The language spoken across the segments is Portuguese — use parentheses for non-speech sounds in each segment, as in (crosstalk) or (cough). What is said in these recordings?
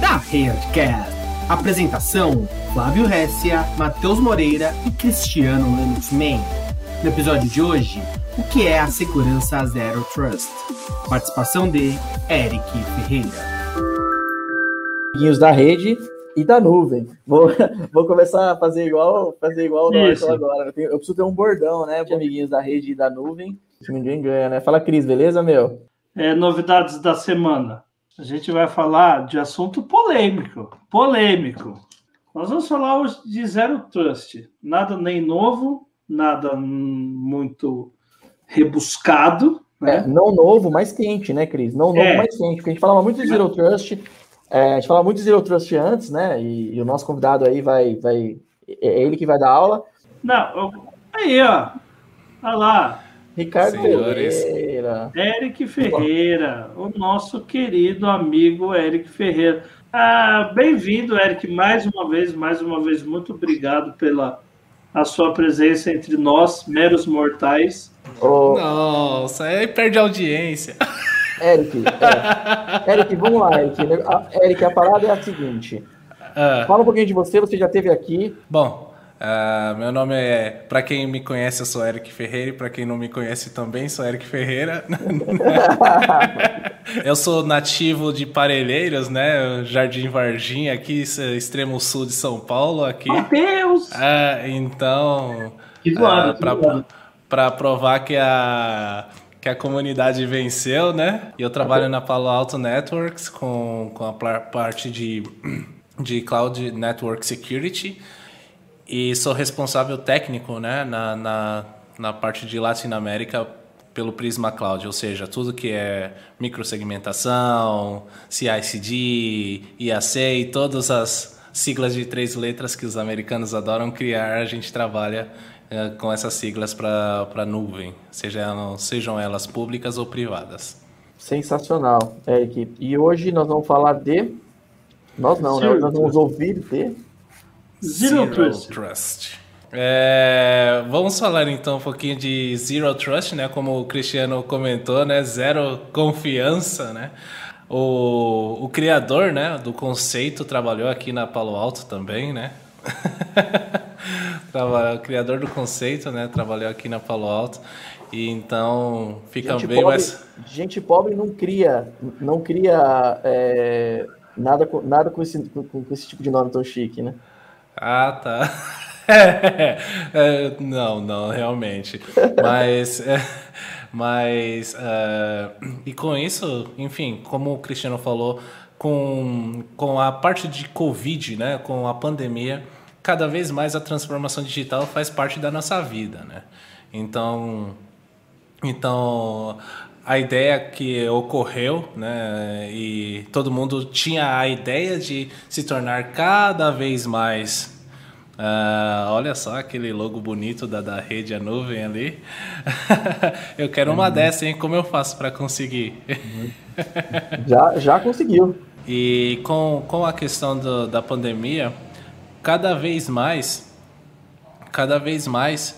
Da Herdcast. Apresentação: Flávio Ressia, Matheus Moreira e Cristiano Lennox Man. No episódio de hoje, o que é a segurança Zero Trust? Participação de Eric Ferreira. Amiguinhos da rede e da nuvem. Vou, (laughs) vou começar a fazer igual, fazer igual agora. Eu, tenho, eu, preciso ter um bordão, né, amiguinhos da rede e da nuvem. Se ninguém ganha, né? Fala, Cris, beleza, meu? É, novidades da semana. A gente vai falar de assunto polêmico. Polêmico. Nós vamos falar hoje de Zero Trust. Nada nem novo, nada muito rebuscado. Né? É, não novo, mas quente, né, Cris? Não novo, é. mais quente. Porque a gente falava muito de Zero Trust é, a gente falava muito de Zero Trust antes, né? E, e, o nosso convidado aí vai, vai. É ele que vai dar aula. Não, aí, ó. Olha lá. Ricardo Senhores. Ferreira. Eric Ferreira, o nosso querido amigo Eric Ferreira. Ah, Bem-vindo, Eric, mais uma vez, mais uma vez, muito obrigado pela a sua presença entre nós, meros mortais. Oh. Nossa, aí perde a audiência. Eric, é. Eric, vamos lá, Eric. Eric, a parada é a seguinte. Uh, Fala um pouquinho de você, você já esteve aqui. Bom, uh, meu nome é. Para quem me conhece, eu sou Eric Ferreira, e para quem não me conhece também, sou Eric Ferreira. (laughs) eu sou nativo de Parelheiros, né? Jardim Varginha, aqui, extremo sul de São Paulo. aqui. Meu Deus! Uh, então. Que zoado, uh, para provar que a que a comunidade venceu, né? E eu trabalho na Palo Alto Networks com, com a parte de, de Cloud Network Security e sou responsável técnico, né, na, na, na parte de Latinoamérica pelo Prisma Cloud, ou seja, tudo que é microsegmentação, CI/CD, IAC e todas as siglas de três letras que os americanos adoram criar, a gente trabalha é, com essas siglas para nuvem, seja, sejam elas públicas ou privadas. Sensacional, Eric. E hoje nós vamos falar de. Nós não, né? Nós vamos ouvir de. Zero, Zero Trust. Trust. É, vamos falar então um pouquinho de Zero Trust, né? Como o Cristiano comentou, né? Zero confiança, né? O, o criador, né, do conceito trabalhou aqui na Palo Alto também, né? (laughs) o criador do conceito, né? Trabalhou aqui na Palo Alto. E então fica gente bem pobre, mais. Gente pobre não cria, não cria é, nada, nada com, esse, com, com, esse tipo de nome tão chique, né? Ah, tá. É, (laughs) é, não, não, realmente. (laughs) Mas. É, mas. Uh, e com isso, enfim, como o Cristiano falou, com, com a parte de Covid, né? Com a pandemia cada vez mais a transformação digital faz parte da nossa vida, né? Então, então a ideia que ocorreu, né, e todo mundo tinha a ideia de se tornar cada vez mais Uh, olha só aquele logo bonito da, da rede a nuvem ali. (laughs) eu quero uma uhum. dessa, hein? Como eu faço para conseguir? (laughs) já, já conseguiu. E com, com a questão do, da pandemia, cada vez mais, cada vez mais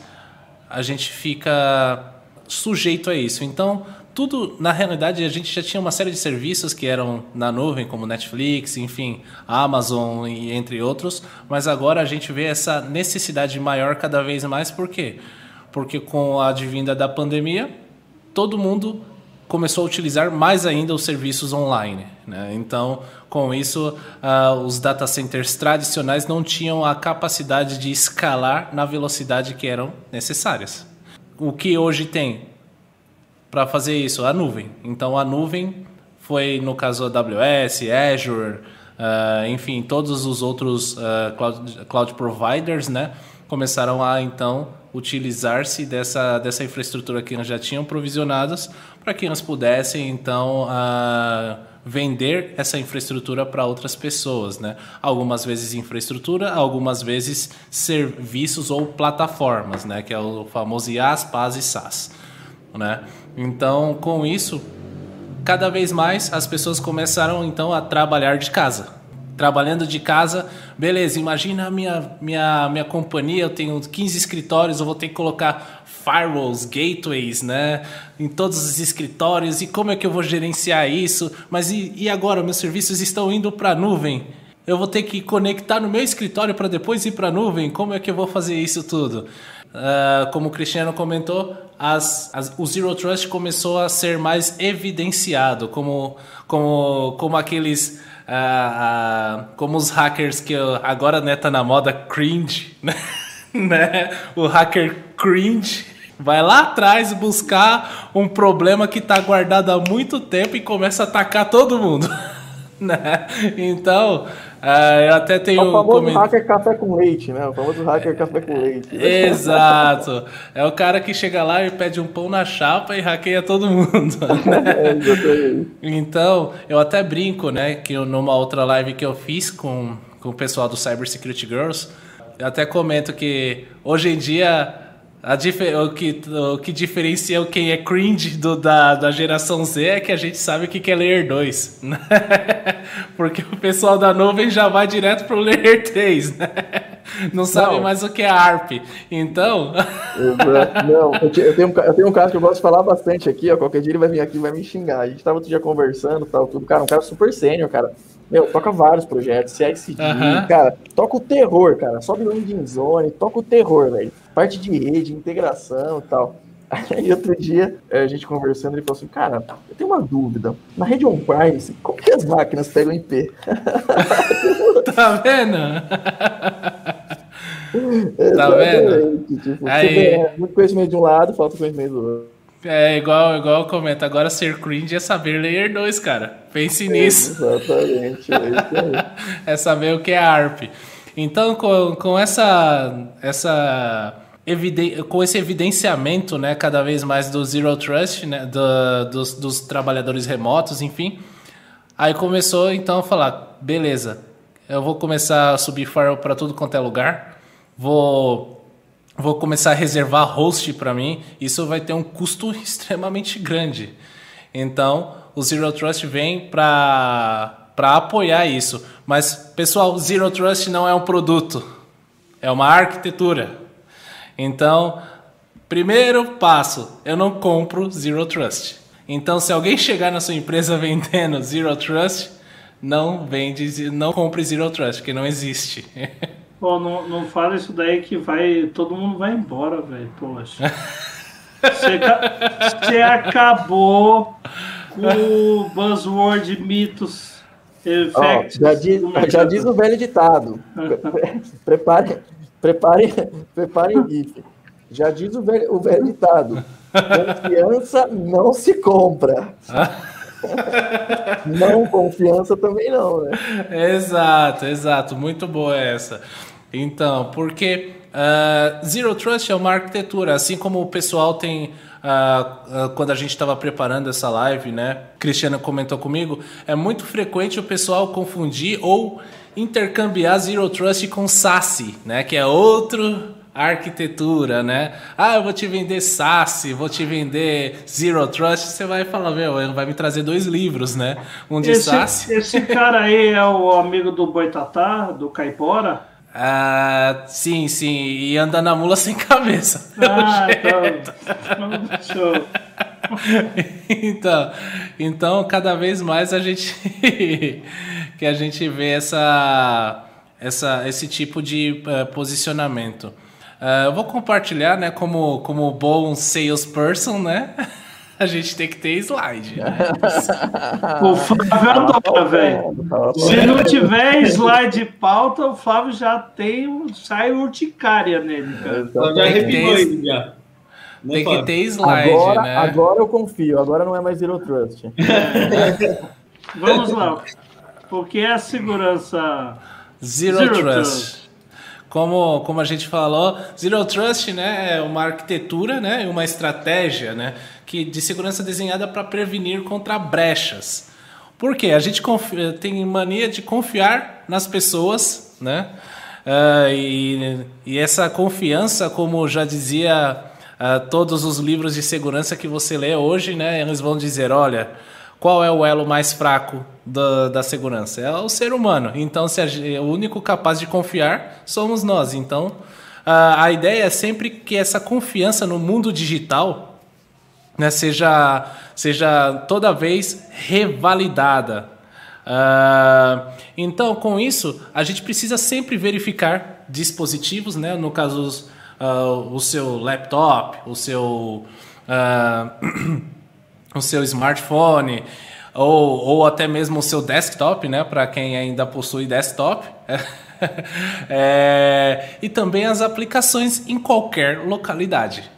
a gente fica sujeito a isso. Então, tudo, na realidade, a gente já tinha uma série de serviços que eram na nuvem, como Netflix, enfim, Amazon e entre outros, mas agora a gente vê essa necessidade maior cada vez mais, por quê? Porque com a advinda da pandemia, todo mundo começou a utilizar mais ainda os serviços online. Né? Então, com isso, uh, os data centers tradicionais não tinham a capacidade de escalar na velocidade que eram necessárias. O que hoje tem para fazer isso? A nuvem. Então, a nuvem foi, no caso, AWS, Azure, uh, enfim, todos os outros uh, cloud, cloud providers, né? começaram a então utilizar-se dessa, dessa infraestrutura que nós já tinham provisionadas para que nós pudessem então uh, vender essa infraestrutura para outras pessoas, né? Algumas vezes infraestrutura, algumas vezes serviços ou plataformas, né? Que é o famoso IaaS, PaaS e SaaS, né? Então, com isso, cada vez mais as pessoas começaram então a trabalhar de casa, trabalhando de casa, beleza, imagina a minha, minha, minha companhia, eu tenho 15 escritórios, eu vou ter que colocar firewalls, gateways, né? Em todos os escritórios. E como é que eu vou gerenciar isso? Mas e, e agora? Meus serviços estão indo para a nuvem. Eu vou ter que conectar no meu escritório para depois ir para a nuvem? Como é que eu vou fazer isso tudo? Uh, como o Cristiano comentou, as, as, o Zero Trust começou a ser mais evidenciado, como, como, como aqueles. Uh, uh, como os hackers que agora né, tá na moda cringe, (laughs) né? né? O hacker cringe vai lá atrás buscar um problema que está guardado há muito tempo e começa a atacar todo mundo. (laughs) né? Então, Uh, eu até tenho. É o famoso coment... hacker café com leite, né? O famoso hacker café com leite. Exato. É o cara que chega lá e pede um pão na chapa e hackeia todo mundo. (laughs) Né? é, então, eu até brinco, né? Que eu, numa outra live que eu fiz com, com o pessoal do Cyber Security Girls, eu até comento que hoje em dia o, que, o que diferencia quem é cringe do, da, da geração Z é que a gente sabe o que é Layer 2. Né? (laughs) Porque o pessoal da nuvem já vai direto pro Layer 3, né? Não sabe não. mais o que é ARP. Então. Não, eu tenho, eu tenho um caso que eu gosto de falar bastante aqui, ó. Qualquer dia ele vai vir aqui e vai me xingar. A gente tava outro dia conversando tal, tudo. Cara, um cara super sênior, cara. Meu, toca vários projetos, CICD, uhum. cara, toca o terror, cara. Sobe no Engine Zone, toca o terror, velho. Parte de rede, integração e tal. (laughs) Aí outro dia, a gente conversando, ele falou assim, cara, eu tenho uma dúvida. Na rede on-premise, como que as máquinas pegam IP? (laughs) tá vendo? (laughs) tá vendo? Tipo, Aí... muito conhecimento de um lado, falta conhecimento do outro. É igual, igual eu comento. Agora ser cringe é saber layer 2, cara. Pense é, nisso. Exatamente. É, (laughs) é saber o que é ARP. Então, com, com essa, essa eviden com esse evidenciamento, né, cada vez mais do Zero Trust, né, do, dos, dos trabalhadores remotos, enfim, aí começou então a falar, beleza, eu vou começar a subir firewall para tudo quanto é lugar, vou vou começar a reservar host para mim, isso vai ter um custo (laughs) extremamente grande. Então, o Zero Trust vem para para apoiar isso. Mas, pessoal, Zero Trust não é um produto, é uma arquitetura. Então, primeiro passo, eu não compro Zero Trust. Então, se alguém chegar na sua empresa (laughs) vendendo Zero Trust, não vende, não compre Zero Trust, que não existe. (laughs) Pô, não, não fala isso daí que vai. Todo mundo vai embora, velho. Poxa. (laughs) Você, você acabou com o buzzword mitos. Effects, oh, já, diz, já diz o velho ditado. (laughs) prepare, prepare, prepare GIF. Já diz o velho, o velho ditado. (laughs) Confiança não se compra. (laughs) não, confiança também não, né? Exato, exato. Muito boa essa. Então, porque uh, Zero Trust é uma arquitetura, assim como o pessoal tem. Uh, uh, quando a gente estava preparando essa live, né? Cristiano comentou comigo, é muito frequente o pessoal confundir ou intercambiar Zero Trust com SASE, né? Que é outro arquitetura, né? Ah, eu vou te vender SaaS, vou te vender Zero Trust, você vai falar, meu, vai me trazer dois livros, né? Um de esse, SaaS. Esse cara aí é o amigo do Boitatá, do Caipora? (laughs) Ah, sim, sim, e anda na mula sem (laughs) cabeça. Ah, então. Show. (laughs) então, então, cada vez mais a gente que a gente vê essa, essa, esse tipo de uh, posicionamento. Uh, eu vou compartilhar, né, como, como bom salesperson, né? (laughs) A gente tem que ter slide. Né? (laughs) o Flávio adora, velho. Se não tiver slide pauta, o Flávio já tem, sai urticária nele, cara. Então, já arrepiou ele já. Tem que ter slide, agora, né? Agora eu confio, agora não é mais Zero Trust. (laughs) Vamos lá. O que é a segurança? Zero, Zero Trust. Trust. Como, como a gente falou, Zero Trust né, é uma arquitetura né, uma estratégia né, que, de segurança desenhada para prevenir contra brechas. Por quê? A gente confia, tem mania de confiar nas pessoas, né? Uh, e, e, essa confiança, como já dizia uh, todos os livros de segurança que você lê hoje, né, eles vão dizer, olha, qual é o elo mais fraco da, da segurança? É o ser humano. Então, se a, o único capaz de confiar somos nós. Então, a, a ideia é sempre que essa confiança no mundo digital né, seja, seja toda vez revalidada. Uh, então, com isso, a gente precisa sempre verificar dispositivos, né? no caso, uh, o seu laptop, o seu, uh, (clears throat) o seu smartphone, ou, ou até mesmo o seu desktop, né? para quem ainda possui desktop. (laughs) é, e também as aplicações em qualquer localidade.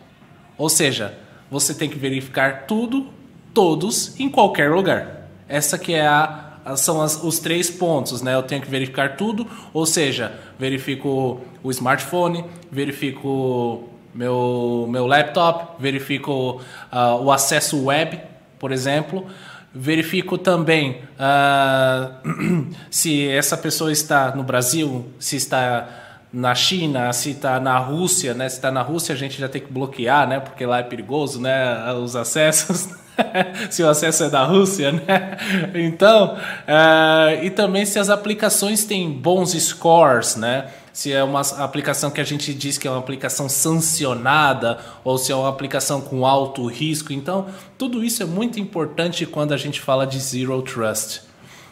Ou seja, você tem que verificar tudo, todos, em qualquer lugar. Essa que é a são as, os três pontos, né? Eu tenho que verificar tudo, ou seja, verifico o smartphone, verifico meu, meu laptop, verifico uh, o acesso web, por exemplo, verifico também uh, (clears throat) se essa pessoa está no Brasil, se está na China, se está na Rússia, né? Se está na Rússia, a gente já tem que bloquear, né? Porque lá é perigoso, né? (laughs) Os acessos. (laughs) se o acesso é da Rússia, né? Então, uh, e também se as aplicações têm bons scores, né? Se é uma aplicação que a gente diz que é uma aplicação sancionada ou se é uma aplicação com alto risco. Então, tudo isso é muito importante quando a gente fala de Zero Trust.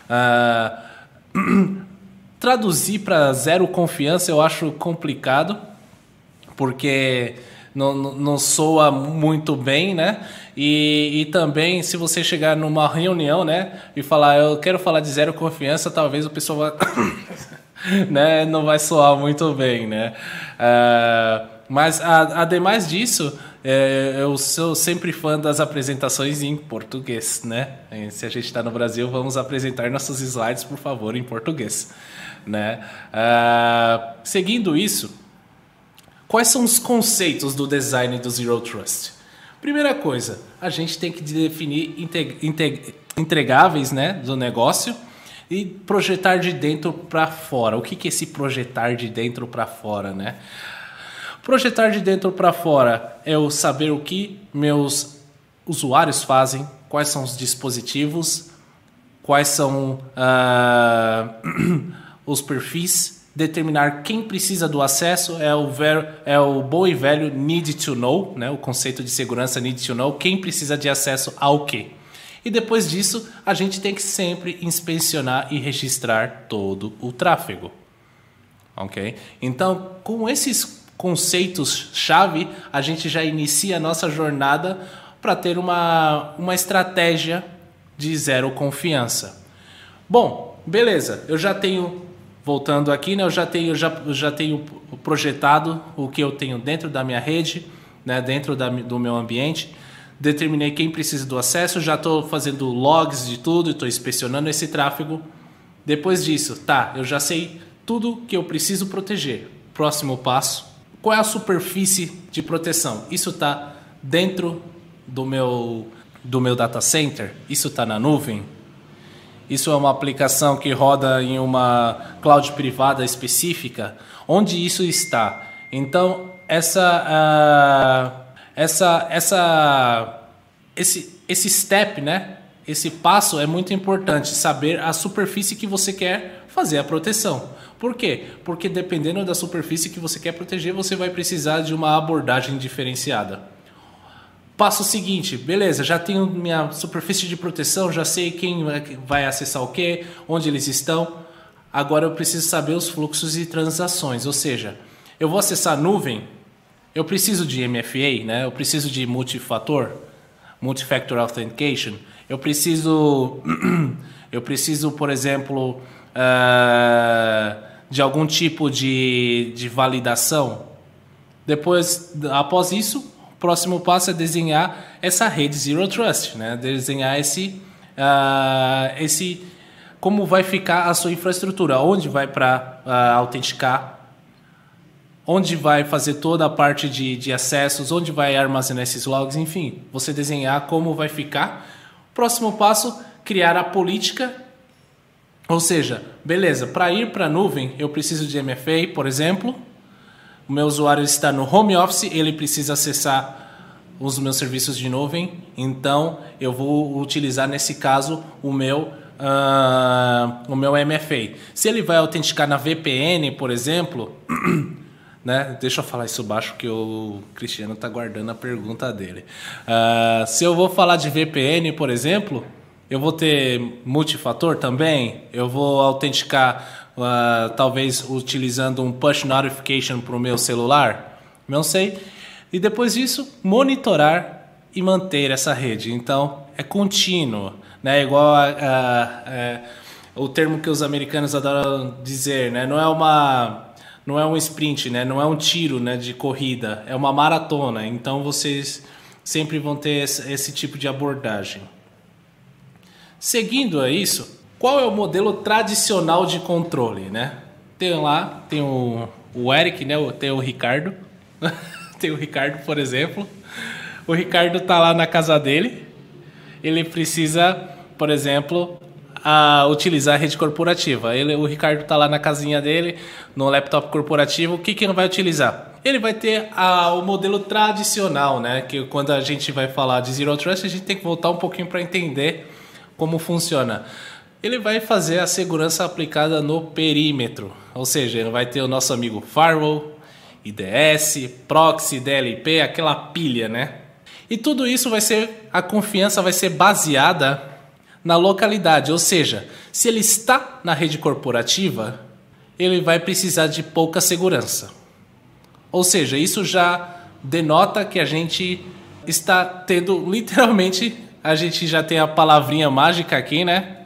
Uh, (clears throat) traduzir para zero confiança eu acho complicado, porque não, não soa muito bem, né? E, e também, se você chegar numa reunião, né, e falar, eu quero falar de zero confiança, talvez o pessoal vá, (clears throat) (laughs) né, não vai soar muito bem, né? Uh, mas, a, ademais disso, é, eu sou sempre fã das apresentações em português, né? Se a gente está no Brasil, vamos apresentar nossos slides, por favor, em português, né? Uh, seguindo isso, quais são os conceitos do design do Zero Trust? Primeira coisa, a gente tem que definir entregáveis né, do negócio e projetar de dentro para fora. O que, que é esse projetar de dentro para fora, né? Projetar de dentro para fora é o saber o que meus usuários fazem, quais são os dispositivos, quais são uh, (clears throat) os perfis determinar quem precisa do acesso é o, ver, é o bom e velho need to know, né? o conceito de segurança need to know, quem precisa de acesso ao quê. E depois disso, a gente tem que sempre inspecionar e registrar todo o tráfego. Ok? Então, com esses conceitos-chave, a gente já inicia a nossa jornada para ter uma, uma estratégia de zero confiança. Bom, beleza, eu já tenho voltando aqui, né, eu já tenho, já, já tenho projetado o que eu tenho dentro da minha rede, né, dentro da, do meu ambiente. Determinei quem precisa do acesso, já estou fazendo logs de tudo, estou inspecionando esse tráfego. Depois disso, tá, eu já sei tudo que eu preciso proteger. Próximo passo, qual é a superfície de proteção? Isso está dentro do meu, do meu data center? Isso está na nuvem? Isso é uma aplicação que roda em uma cloud privada específica. Onde isso está? Então, essa, uh, essa, essa, esse, esse step, né? Esse passo é muito importante, saber a superfície que você quer fazer a proteção. Por quê? Porque dependendo da superfície que você quer proteger, você vai precisar de uma abordagem diferenciada. Passo seguinte, beleza, já tenho minha superfície de proteção, já sei quem vai acessar o que, onde eles estão. Agora eu preciso saber os fluxos e transações, ou seja, eu vou acessar a nuvem, eu preciso de MFA, né? eu preciso de multifator, multifactor authentication, eu preciso, (clears throat) eu preciso, por exemplo, uh, de algum tipo de, de validação. Depois, após isso, próximo passo é desenhar essa rede Zero Trust, né? Desenhar esse, uh, esse como vai ficar a sua infraestrutura, onde vai para uh, autenticar, onde vai fazer toda a parte de, de acessos, onde vai armazenar esses logs, enfim, você desenhar como vai ficar. Próximo passo, criar a política, ou seja, beleza, para ir para a nuvem eu preciso de MFA, por exemplo, o meu usuário está no home office, ele precisa acessar os meus serviços de nuvem, então eu vou utilizar nesse caso o meu uh, o meu MFA. Se ele vai autenticar na VPN, por exemplo, (clears throat) né? Deixa eu falar isso baixo que o Cristiano está guardando a pergunta dele. Uh, se eu vou falar de VPN, por exemplo, eu vou ter multifator também. Eu vou autenticar, uh, talvez utilizando um push notification para o meu celular. Não sei. E depois disso, monitorar e manter essa rede. Então, é contínuo, né? Igual a, a, a, o termo que os americanos adoram dizer, né? Não é uma não é um sprint, né? Não é um tiro, né, de corrida, é uma maratona. Então vocês sempre vão ter esse, tipo de abordagem. Seguindo a isso, qual é o modelo tradicional de controle, né? Tem lá, tem o, o Eric, né? Tem o Ricardo. (laughs) tem o Ricardo, por exemplo. O Ricardo tá lá na casa dele. Ele precisa, por exemplo, a utilizar a rede corporativa. Ele, o Ricardo está lá na casinha dele, no laptop corporativo. O que, que ele vai utilizar? Ele vai ter a, o modelo tradicional, né? Que quando a gente vai falar de Zero Trust, a gente tem que voltar um pouquinho para entender como funciona. Ele vai fazer a segurança aplicada no perímetro, ou seja, ele vai ter o nosso amigo Firewall, IDS, Proxy, DLP, aquela pilha, né? E tudo isso vai ser, a confiança vai ser baseada na localidade, ou seja, se ele está na rede corporativa, ele vai precisar de pouca segurança. Ou seja, isso já denota que a gente está tendo (laughs) literalmente, a gente já tem a palavrinha mágica aqui, né?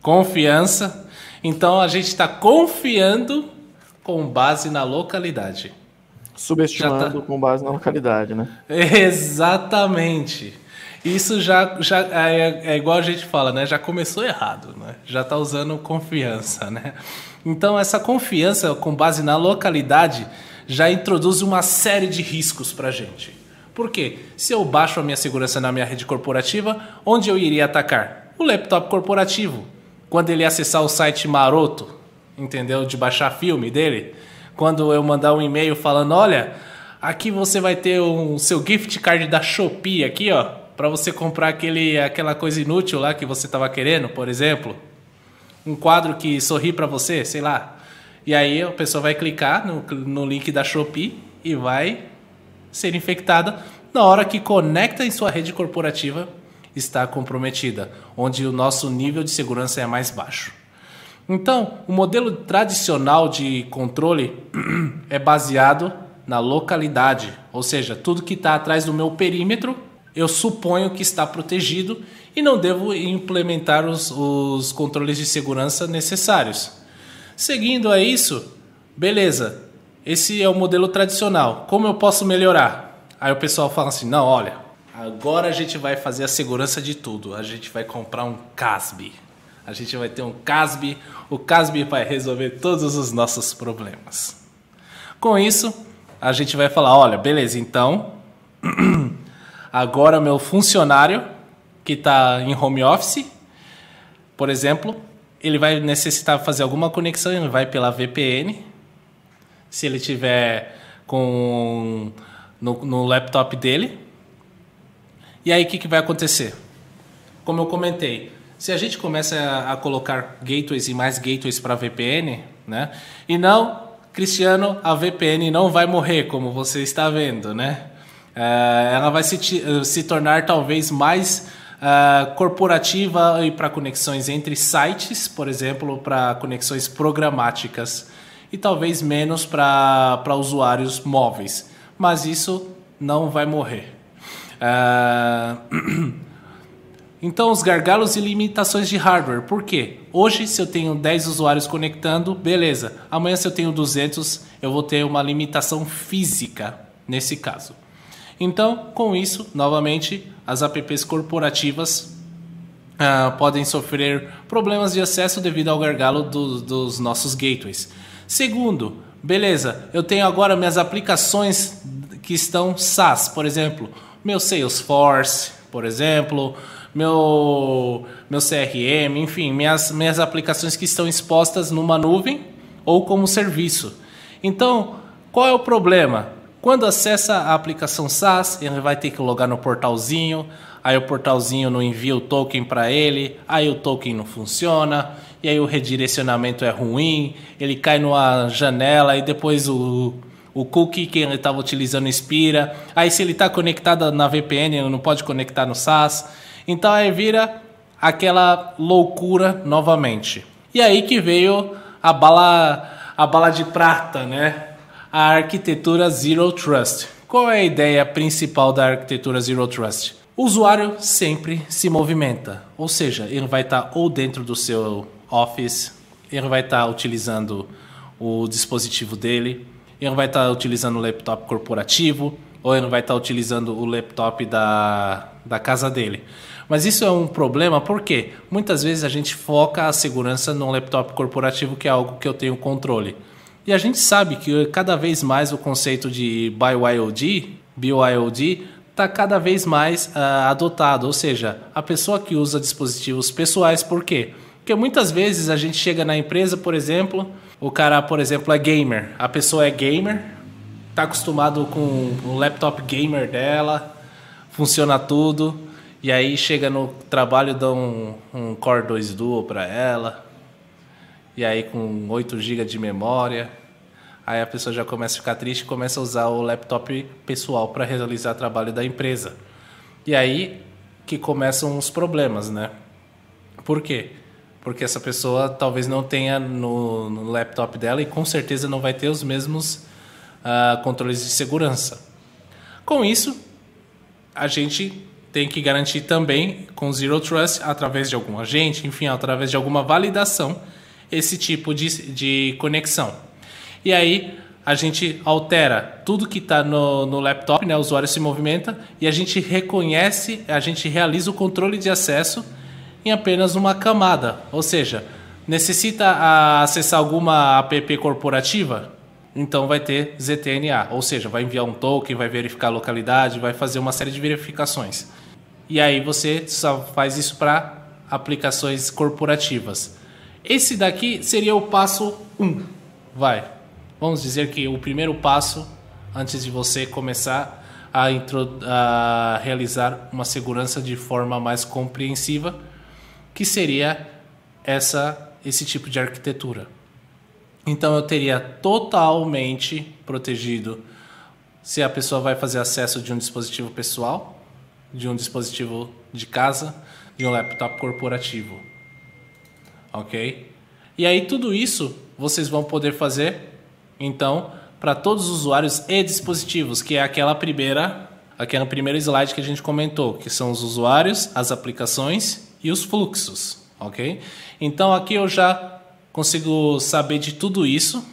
Confiança. Então a gente está confiando com base na localidade. Subestimando tá... com base na localidade, né? (laughs) Exatamente. Isso já, já é, é, igual a gente fala, né? Já começou errado, né? Já está usando confiança, né? Então essa confiança com base na localidade já introduz uma série de riscos para a gente. Por quê? Se eu baixo a minha segurança na minha rede corporativa, onde eu iria atacar? O laptop corporativo. Quando ele acessar o site maroto, entendeu? De baixar filme dele. Quando eu mandar um e-mail falando, olha, aqui você vai ter o um, seu gift card da Shopee aqui, ó para você comprar aquele, aquela coisa inútil lá que você estava querendo, por exemplo, um quadro que sorri para você, sei lá. E aí a pessoa vai clicar no, no link da Shopee e vai ser infectada na hora que conecta em sua rede corporativa está comprometida, onde o nosso nível de segurança é mais baixo. Então, o modelo tradicional de controle (clears throat) é baseado na localidade, ou seja, tudo que está atrás do meu perímetro eu suponho que está protegido e não devo implementar os, os controles de segurança necessários. Seguindo a isso, beleza, esse é o modelo tradicional. Como eu posso melhorar? Aí o pessoal fala assim: não, olha, agora a gente vai fazer a segurança de tudo. A gente vai comprar um CASB. A gente vai ter um CASB. O CASB vai resolver todos os nossos problemas. Com isso, a gente vai falar: olha, beleza, então. (clears throat) Agora, meu funcionário que está em home office, por exemplo, ele vai necessitar fazer alguma conexão, ele vai pela VPN. Se ele tiver com no, no laptop dele. E aí o que, que vai acontecer? Como eu comentei, se a gente começa a, a colocar gateways e mais gateways para VPN, né? E não, Cristiano, a VPN não vai morrer, como você está vendo, né? É, ela vai se, se tornar talvez mais uh, corporativa e para conexões entre sites, por exemplo, para conexões programáticas, e talvez menos para usuários móveis. Mas isso não vai morrer. Uh, (clears throat) então, os gargalos e limitações de hardware. Por quê? Hoje, se eu tenho 10 usuários conectando, beleza. Amanhã, se eu tenho 200, eu vou ter uma limitação física nesse caso. Então, com isso, novamente, as apps corporativas uh, podem sofrer problemas de acesso devido ao gargalo do, dos nossos gateways. Segundo, beleza, eu tenho agora minhas aplicações que estão SaaS, por exemplo, meu Salesforce, por exemplo, meu, meu CRM, enfim, minhas, minhas aplicações que estão expostas numa nuvem ou como serviço. Então, qual é o problema? Quando acessa a aplicação SaaS, ele vai ter que logar no portalzinho, aí o portalzinho não envia o token para ele, aí o token não funciona, e aí o redirecionamento é ruim, ele cai numa janela e depois o, o cookie que ele estava utilizando expira. Aí se ele está conectado na VPN, ele não pode conectar no SaaS. Então aí vira aquela loucura novamente. E aí que veio a bala, a bala de prata, né? A arquitetura Zero Trust. Qual é a ideia principal da arquitetura Zero Trust? O usuário sempre se movimenta, ou seja, ele vai estar ou dentro do seu Office, ele vai estar utilizando o dispositivo dele, ele vai estar utilizando o laptop corporativo, ou ele vai estar utilizando o laptop da, da casa dele. Mas isso é um problema porque muitas vezes a gente foca a segurança no laptop corporativo, que é algo que eu tenho controle. E a gente sabe que cada vez mais o conceito de BYOD, BYOD está cada vez mais uh, adotado, ou seja, a pessoa que usa dispositivos pessoais, por quê? Porque muitas vezes a gente chega na empresa, por exemplo, o cara, por exemplo, é gamer, a pessoa é gamer, está acostumado com o laptop gamer dela, funciona tudo, e aí chega no trabalho, dá um, um Core 2 Duo para ela. E aí com 8 GB de memória. Aí a pessoa já começa a ficar triste e começa a usar o laptop pessoal para realizar trabalho da empresa. E aí que começam os problemas, né? Por quê? Porque essa pessoa talvez não tenha no, no laptop dela e com certeza não vai ter os mesmos uh, controles de segurança. Com isso, a gente tem que garantir também com Zero Trust, através de algum agente, enfim, através de alguma validação, esse tipo de, de conexão. E aí a gente altera tudo que está no, no laptop, né? o usuário se movimenta e a gente reconhece, a gente realiza o controle de acesso em apenas uma camada. Ou seja, necessita acessar alguma app corporativa? Então vai ter ZTNA, ou seja, vai enviar um token, vai verificar a localidade, vai fazer uma série de verificações. E aí você só faz isso para aplicações corporativas. Esse daqui seria o passo 1. Um. Vai. Vamos dizer que o primeiro passo antes de você começar a, a realizar uma segurança de forma mais compreensiva, que seria essa esse tipo de arquitetura. Então eu teria totalmente protegido se a pessoa vai fazer acesso de um dispositivo pessoal, de um dispositivo de casa, de um laptop corporativo. Ok? E aí tudo isso vocês vão poder fazer, então, para todos os usuários e dispositivos, que é aquela primeira, aquela primeira slide que a gente comentou, que são os usuários, as aplicações e os fluxos, ok? Então aqui eu já consigo saber de tudo isso,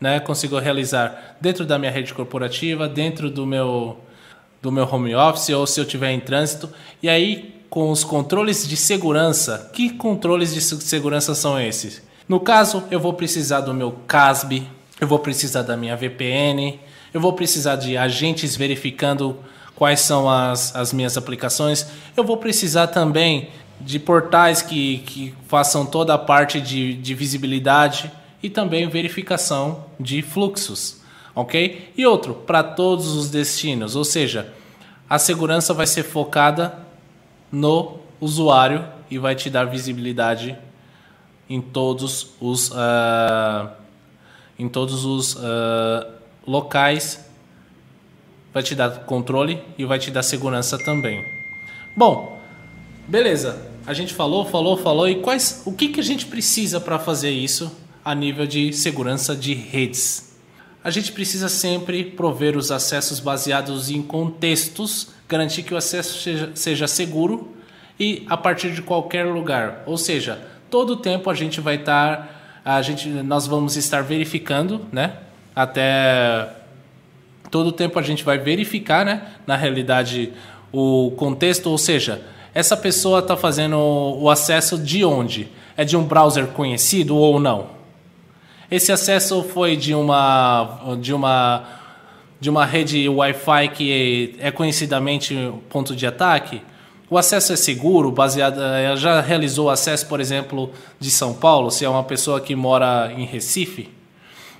né? Consigo realizar dentro da minha rede corporativa, dentro do meu do meu home office ou se eu estiver em trânsito. E aí, com os controles de segurança, que controles de segurança são esses? No caso, eu vou precisar do meu CASB, eu vou precisar da minha VPN, eu vou precisar de agentes verificando quais são as, as minhas aplicações, eu vou precisar também de portais que, que façam toda a parte de, de visibilidade e também verificação de fluxos ok? E outro, para todos os destinos, ou seja, a segurança vai ser focada no usuário e vai te dar visibilidade em todos os uh, em todos os uh, locais vai te dar controle e vai te dar segurança também. Bom beleza. A gente falou falou falou. E quais o que que a gente precisa para fazer isso a nível de segurança de redes? A gente precisa sempre prover os acessos baseados em contextos, garantir que o acesso seja, seja seguro e a partir de qualquer lugar. Ou seja, todo o tempo a gente vai estar, a gente, nós vamos estar verificando, né? Até todo o tempo a gente vai verificar, né? Na realidade, o contexto, ou seja, essa pessoa está fazendo o acesso de onde? É de um browser conhecido ou não? Esse acesso foi de uma de uma de uma rede Wi-Fi que é conhecidamente ponto de ataque. O acesso é seguro, baseado. Ela já realizou acesso, por exemplo, de São Paulo, se é uma pessoa que mora em Recife.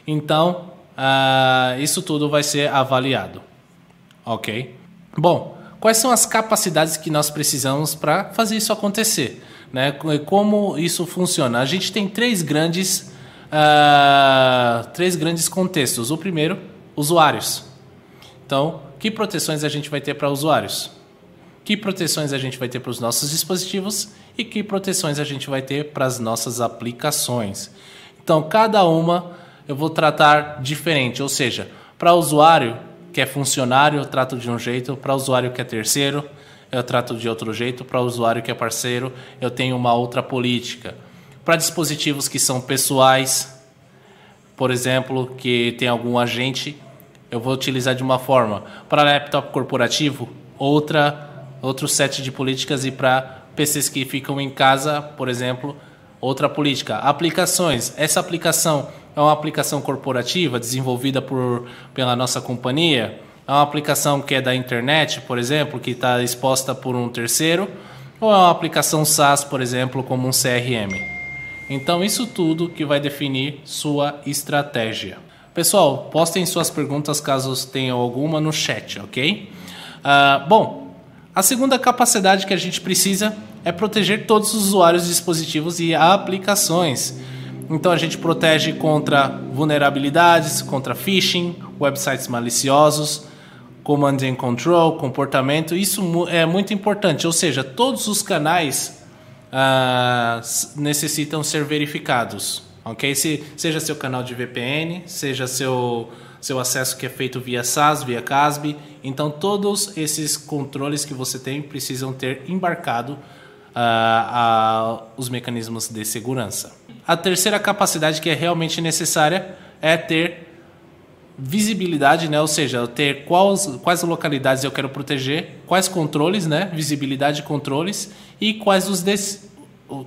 Então, uh, isso tudo vai ser avaliado. Ok? Bom, quais são as capacidades que nós precisamos para fazer isso acontecer? Né? Como isso funciona? A gente tem três grandes uh, três grandes contextos. O primeiro usuários. Então, que proteções a gente vai ter para usuários? Que proteções a gente vai ter para os nossos dispositivos e que proteções a gente vai ter para as nossas aplicações? Então, cada uma eu vou tratar diferente, ou seja, para usuário que é funcionário, eu trato de um jeito, para usuário que é terceiro, eu trato de outro jeito, para usuário que é parceiro, eu tenho uma outra política. Para dispositivos que são pessoais, por exemplo, que tem algum agente, eu vou utilizar de uma forma. Para laptop corporativo, outra outro set de políticas e para PCs que ficam em casa, por exemplo, outra política. Aplicações. Essa aplicação é uma aplicação corporativa desenvolvida por, pela nossa companhia? É uma aplicação que é da internet, por exemplo, que está exposta por um terceiro? Ou é uma aplicação SaaS, por exemplo, como um CRM? Então, isso tudo que vai definir sua estratégia. Pessoal, postem suas perguntas caso tenham alguma no chat, ok? Uh, bom, a segunda capacidade que a gente precisa é proteger todos os usuários dispositivos e aplicações. Então a gente protege contra vulnerabilidades, contra phishing, websites maliciosos, command and control, comportamento. Isso é muito importante, ou seja, todos os canais uh, necessitam ser verificados, ok? Se, seja seu canal de VPN, seja seu seu acesso que é feito via SaaS, via CASB. Então todos esses controles que você tem precisam ter embarcado uh, uh, os mecanismos de segurança. A terceira capacidade que é realmente necessária é ter visibilidade, né? ou seja, ter quais, quais localidades eu quero proteger, quais controles, né? visibilidade de controles e quais os, des,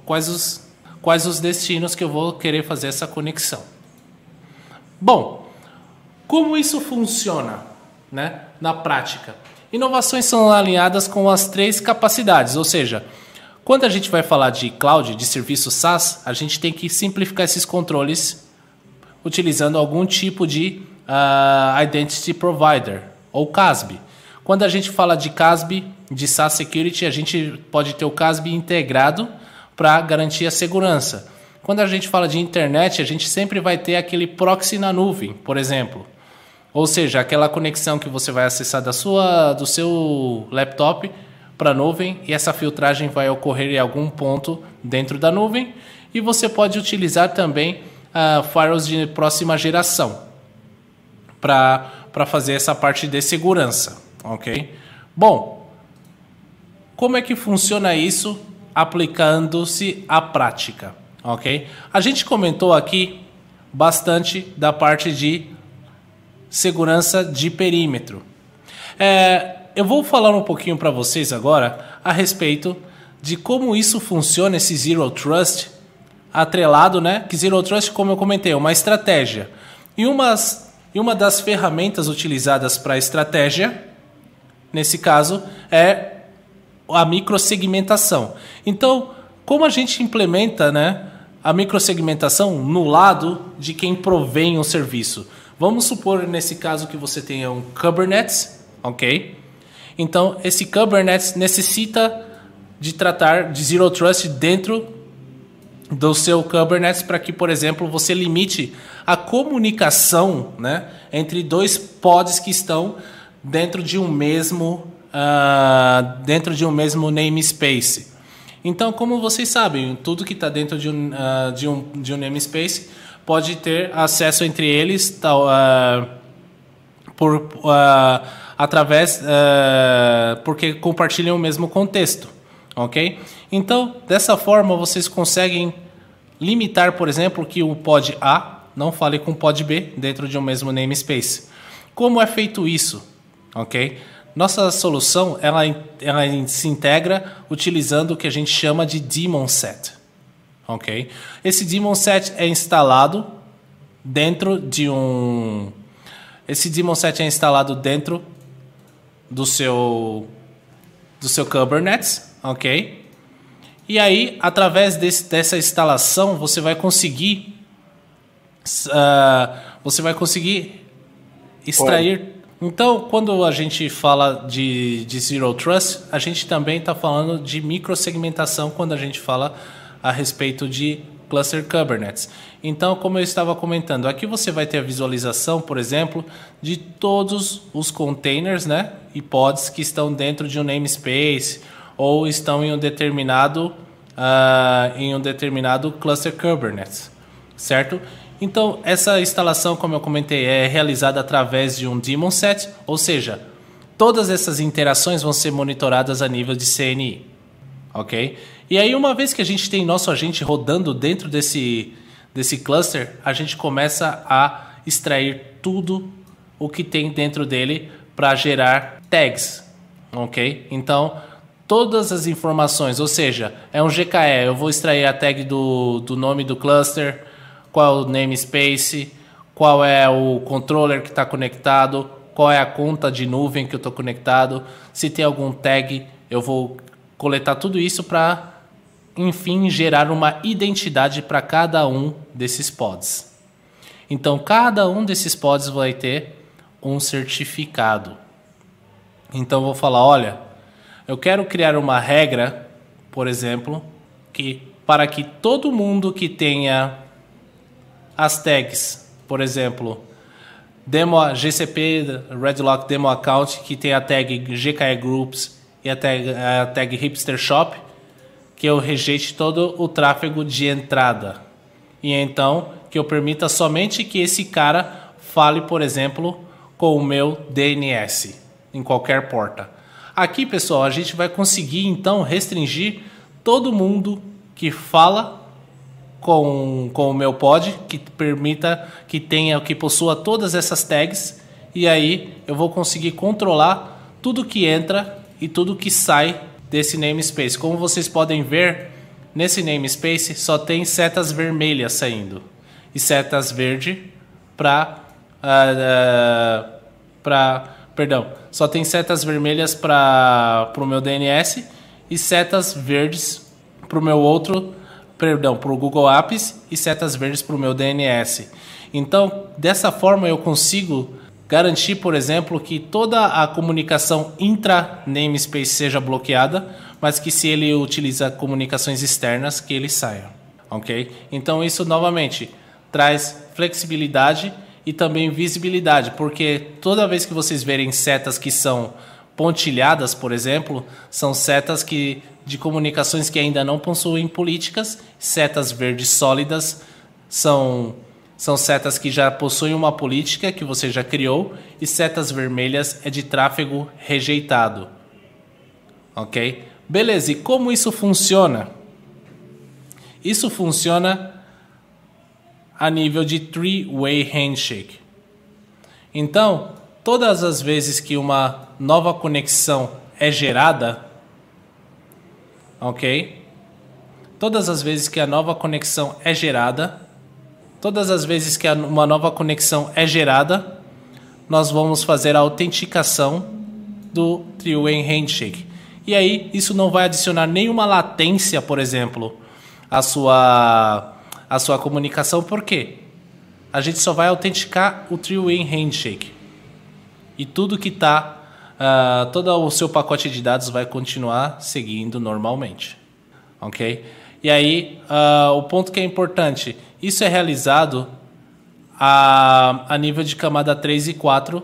quais, os, quais os destinos que eu vou querer fazer essa conexão. Bom, como isso funciona né? na prática? Inovações são alinhadas com as três capacidades, ou seja, quando a gente vai falar de cloud, de serviço SaaS, a gente tem que simplificar esses controles utilizando algum tipo de uh, Identity Provider ou CASB. Quando a gente fala de CASB, de SaaS Security, a gente pode ter o CASB integrado para garantir a segurança. Quando a gente fala de internet, a gente sempre vai ter aquele proxy na nuvem, por exemplo. Ou seja, aquela conexão que você vai acessar da sua, do seu laptop para a nuvem e essa filtragem vai ocorrer em algum ponto dentro da nuvem e você pode utilizar também uh, firewalls de próxima geração para fazer essa parte de segurança, ok? Bom, como é que funciona isso aplicando-se à prática, ok? A gente comentou aqui bastante da parte de segurança de perímetro. É, eu vou falar um pouquinho para vocês agora a respeito de como isso funciona, esse Zero Trust, atrelado, né? Que Zero Trust, como eu comentei, é uma estratégia. E, umas, e uma das ferramentas utilizadas para estratégia, nesse caso, é a microsegmentação. Então, como a gente implementa né, a microsegmentação no lado de quem provém o serviço? Vamos supor, nesse caso, que você tenha um Kubernetes, ok? Então, esse Kubernetes necessita de tratar de Zero Trust dentro do seu Kubernetes para que, por exemplo, você limite a comunicação né, entre dois pods que estão dentro de um mesmo uh, dentro de um mesmo namespace. Então, como vocês sabem, tudo que está dentro de um, uh, de, um, de um namespace pode ter acesso entre eles tal, uh, por através porque compartilham o mesmo contexto, ok? Então, dessa forma vocês conseguem limitar, por exemplo, que o pod A não fale com o pod B dentro de um mesmo namespace. Como é feito isso, ok? Nossa solução ela, ela se integra utilizando o que a gente chama de daemon set, ok? Esse daemon set é instalado dentro de um esse daemon set é instalado dentro do seu do seu Kubernetes, ok? E aí, através desse, dessa instalação, você vai conseguir uh, você vai conseguir extrair. Então, quando a gente fala de, de Zero Trust, a gente também está falando de microsegmentação quando a gente fala a respeito de cluster Kubernetes. Então, como eu estava comentando, aqui você vai ter a visualização, por exemplo, de todos os containers né, e pods que estão dentro de um namespace ou estão em um determinado, uh, em um determinado cluster Kubernetes, certo? Então, essa instalação, como eu comentei, é realizada através de um daemon set, ou seja, todas essas interações vão ser monitoradas a nível de CNI, ok? E aí, uma vez que a gente tem nosso agente rodando dentro desse, desse cluster, a gente começa a extrair tudo o que tem dentro dele para gerar tags, ok? Então, todas as informações, ou seja, é um GKE, eu vou extrair a tag do, do nome do cluster, qual é o namespace, qual é o controller que está conectado, qual é a conta de nuvem que eu estou conectado, se tem algum tag, eu vou coletar tudo isso para, enfim, gerar uma identidade para cada um desses pods. Então, cada um desses pods vai ter um certificado. Então, eu vou falar, olha, eu quero criar uma regra, por exemplo, que para que todo mundo que tenha as tags, por exemplo, demo GCP Redlock Demo Account que tem a tag GKE Groups e a tag, a tag Hipster Shop, que eu rejeite todo o tráfego de entrada. E então que eu permita somente que esse cara fale, por exemplo, com o meu DNS em qualquer porta. Aqui, pessoal, a gente vai conseguir então restringir todo mundo que fala com, com o meu pod, que permita que tenha, que possua todas essas tags, e aí eu vou conseguir controlar tudo que entra e tudo que sai desse namespace. Como vocês podem ver, nesse namespace só tem setas vermelhas saindo e setas verde para uh, uh, para perdão, só tem setas vermelhas para o meu DNS e setas verdes para o meu outro, perdão, para o Google Apps e setas verdes para o meu DNS. Então, dessa forma eu consigo garantir, por exemplo, que toda a comunicação intra namespace seja bloqueada, mas que se ele utiliza comunicações externas, que ele saia, ok? Então isso novamente traz flexibilidade e também visibilidade, porque toda vez que vocês verem setas que são pontilhadas, por exemplo, são setas que de comunicações que ainda não possuem políticas, setas verdes sólidas são são setas que já possuem uma política que você já criou e setas vermelhas é de tráfego rejeitado. OK? Beleza, e como isso funciona? Isso funciona a nível de three-way handshake. Então, todas as vezes que uma nova conexão é gerada, ok? Todas as vezes que a nova conexão é gerada, todas as vezes que uma nova conexão é gerada, nós vamos fazer a autenticação do three-way handshake. E aí, isso não vai adicionar nenhuma latência, por exemplo, à sua a sua comunicação, por quê? A gente só vai autenticar o three-way handshake. E tudo que está, uh, ah, todo o seu pacote de dados vai continuar seguindo normalmente. Ok? E aí, uh, o ponto que é importante, isso é realizado a, a nível de camada 3 e 4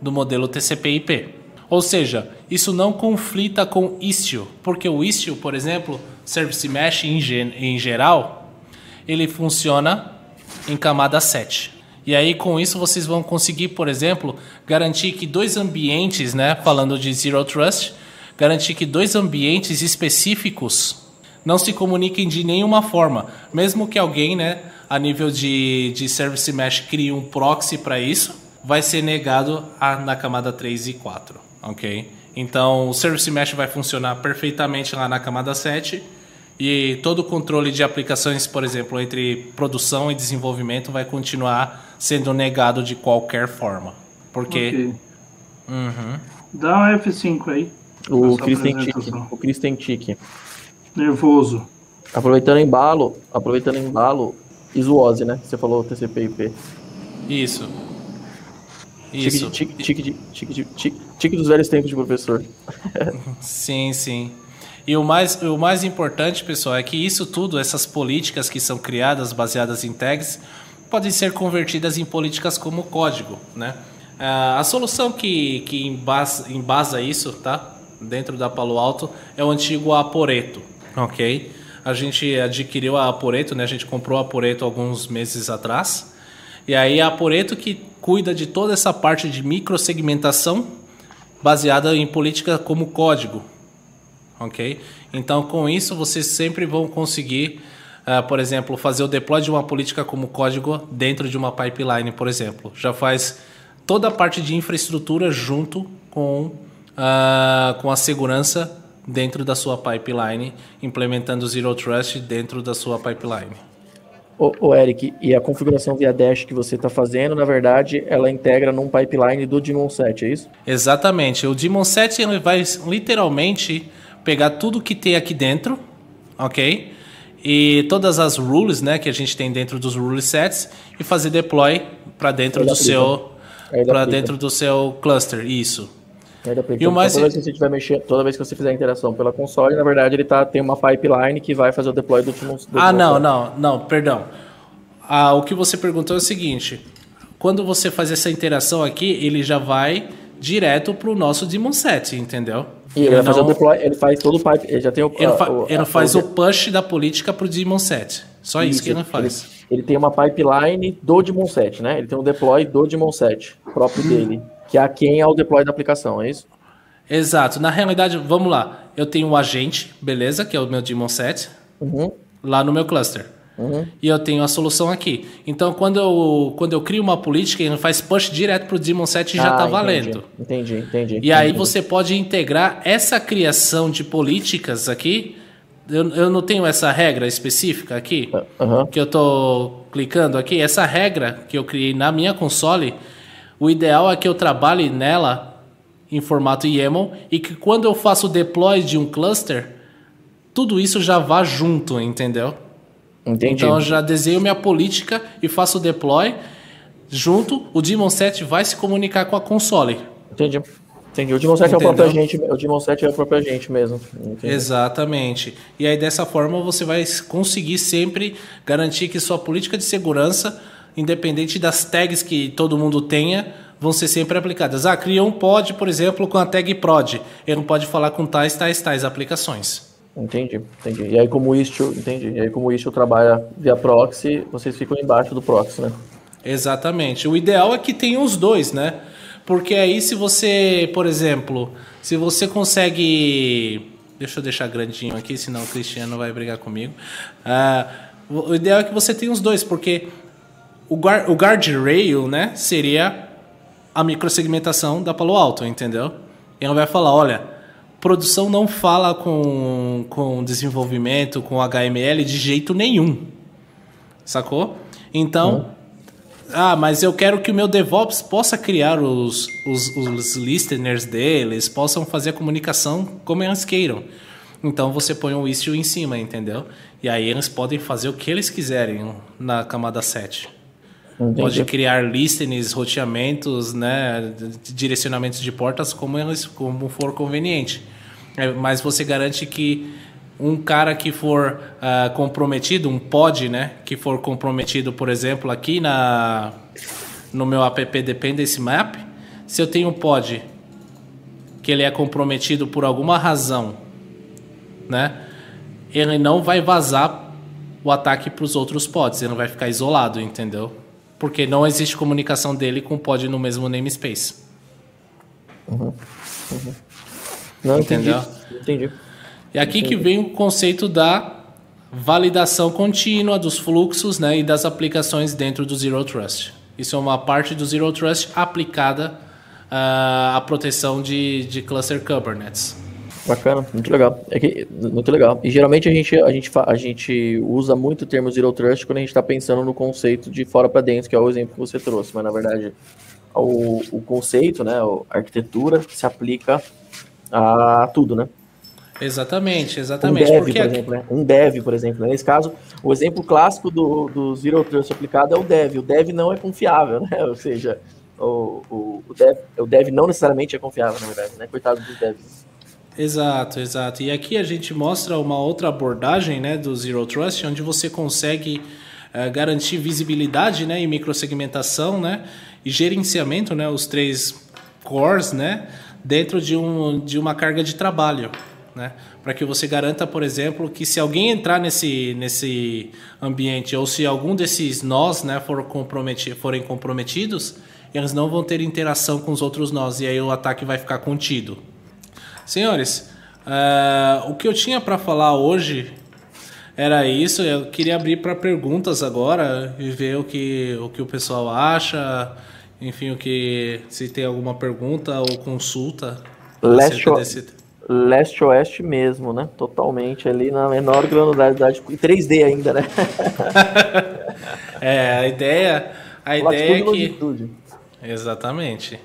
do modelo TCP/IP. Ou seja, isso não conflita com Istio, porque o Istio, por exemplo, Service Mesh em, em geral, ele funciona em camada 7. E aí com isso vocês vão conseguir, por exemplo, garantir que dois ambientes, né, falando de Zero Trust, garantir que dois ambientes específicos não se comuniquem de nenhuma forma, mesmo que alguém, né, a nível de, de Service Mesh crie um proxy para isso, vai ser negado a, na camada 3 e 4, ok? Então o Service Mesh vai funcionar perfeitamente lá na camada 7 e todo o controle de aplicações, por exemplo, entre produção e desenvolvimento vai continuar sendo negado de qualquer forma. Porque. Okay. Uhum. Dá um F5 aí. O Chris tem tique. O Chris tem tique. Nervoso. Aproveitando embalo, aproveitando embalo, Isuose, né? Você falou TCP/IP. Isso. Isso. Tique, tique, tique, tique, tique, tique dos velhos tempos de professor. (laughs) sim, sim. E o mais, o mais importante, pessoal, é que isso tudo, essas políticas que são criadas baseadas em tags, podem ser convertidas em políticas como código, né? Uh, a solução que, que embasa, embasa isso, tá? Dentro da Palo Alto é o antigo Aporeto, ok? A gente adquiriu a Aporeto, né? A gente comprou a Aporeto alguns meses atrás. E aí a Aporeto que cuida de toda essa parte de microsegmentação baseada em política como código, ok? Então com isso vocês sempre vão conseguir uh, por exemplo, fazer o deploy de uma política como código dentro de uma pipeline, por exemplo. Já faz toda a parte de infraestrutura junto com, uh, com a segurança dentro da sua pipeline, implementando Zero Trust dentro da sua pipeline. O, o Eric, e a configuração via Dash que você está fazendo, na verdade, ela integra num pipeline do Daemon 7, é isso? Exatamente. O Daemon 7 ele vai literalmente pegar tudo que tem aqui dentro, ok? e todas as rules, né, que a gente tem dentro dos rule sets e fazer deploy para dentro do seu para dentro do seu cluster, isso. E o mais... Toda vez que você tiver mexer, toda vez que você fizer interação pela console, na verdade ele tá tem uma pipeline que vai fazer o deploy do último. Do ah, não, não, não, perdão. Ah, o que você perguntou é o seguinte: quando você faz essa interação aqui, ele já vai direto para o nosso daemon set, entendeu? E ele, ele vai fazer o deploy, ele faz todo o pipe, ele já tem o... Ele, fa o, ele faz o push da política para o daemon set, só isso, isso que ele faz. Ele, ele, tem uma pipeline do daemon set, né? Ele tem um deploy do daemon set, próprio hum. dele, que é quem é o deploy da aplicação, é isso? Exato. Na realidade, vamos lá. Eu tenho um agente, beleza? Que é o meu daemon set, uhum. lá no meu cluster. Uhum. E eu tenho a solução aqui. Então, quando eu, quando eu crio uma política, ele faz push direto para o Daemon 7 e ah, já está valendo. Entendi, entendi. E entendi. aí você pode integrar essa criação de políticas aqui. Eu, eu não tenho essa regra específica aqui, uhum. que eu estou clicando aqui. Essa regra que eu criei na minha console, o ideal é que eu trabalhe nela em formato YAML e que quando eu faço o deploy de um cluster, tudo isso já vá junto, entendeu? Entendi. Então eu já desenho minha política e faço o deploy. Junto, o Demon 7 vai se comunicar com a console. Entendi. Entendi. O Demon 7 é o próprio agente, o Demon 7 é o próprio agente mesmo. Entendi. Exatamente. E aí dessa forma você vai conseguir sempre garantir que sua política de segurança, independente das tags que todo mundo tenha, vão ser sempre aplicadas. Ah, cria um pod, por exemplo, com a tag prod. Ele não pode falar com tais, tais, tais aplicações. Entendi, entendi. E aí como o Istio, entendi. E aí como o trabalha via proxy, vocês ficam embaixo do proxy, né? Exatamente. O ideal é que tenha os dois, né? Porque aí se você, por exemplo, se você consegue... Deixa eu deixar grandinho aqui, senão o Cristiano vai brigar comigo. Uh, o ideal é que você tenha os dois, porque o, guard, o guardrail, né, seria a microsegmentação da Palo Alto, entendeu? Ele vai falar, olha, produção não fala com, com desenvolvimento, com HML de jeito nenhum. Sacou? Então, hum. ah, mas eu quero que o meu DevOps possa criar os, os, os listeners deles, possam fazer a comunicação como eles queiram. Então você põe o Istio em cima, entendeu? E aí eles podem fazer o que eles quiserem na camada 7. Entendi. Pode criar listeners, roteamentos, né, direcionamentos de portas como eles como for conveniente. É, mas você garante que um cara que for uh, comprometido, um pod, né, que for comprometido, por exemplo, aqui na no meu app Dependency Map, se eu tenho um pod que ele é comprometido por alguma razão, né, ele não vai vazar o ataque para os outros pods, ele não vai ficar isolado, entendeu? Porque não existe comunicação dele com o pod no mesmo namespace. Uhum. Uhum. Não, Entendeu? Entendi. entendi. E aqui entendi. que vem o conceito da validação contínua dos fluxos né, e das aplicações dentro do Zero Trust. Isso é uma parte do Zero Trust aplicada uh, à proteção de, de cluster Kubernetes. Bacana, muito legal. É que, muito legal. E geralmente a gente, a gente, a gente usa muito o termo Zero Trust quando a gente está pensando no conceito de fora para dentro, que é o exemplo que você trouxe. Mas na verdade, o, o conceito, né, a arquitetura se aplica a tudo, né? Exatamente, exatamente. Um dev, Porque... por exemplo, né? Um dev, por exemplo. Né? Nesse caso, o exemplo clássico do, do Zero Trust aplicado é o dev. O dev não é confiável, né? (laughs) Ou seja, o, o, o, dev, o dev não necessariamente é confiável, na verdade, né? Coitado dos devs. Exato, exato. E aqui a gente mostra uma outra abordagem né, do Zero Trust, onde você consegue uh, garantir visibilidade né, e microsegmentação né, e gerenciamento, né, os três cores, né, dentro de, um, de uma carga de trabalho. Né? Para que você garanta, por exemplo, que se alguém entrar nesse, nesse ambiente ou se algum desses nós né, for forem comprometidos, eles não vão ter interação com os outros nós e aí o ataque vai ficar contido. Senhores, uh, o que eu tinha para falar hoje era isso. Eu queria abrir para perguntas agora e ver o que, o que o pessoal acha. Enfim, o que se tem alguma pergunta ou consulta. Leste, desse... leste oeste mesmo, né? Totalmente ali na menor granularidade, em 3D ainda, né? (laughs) é, a ideia, a ideia é que Exatamente.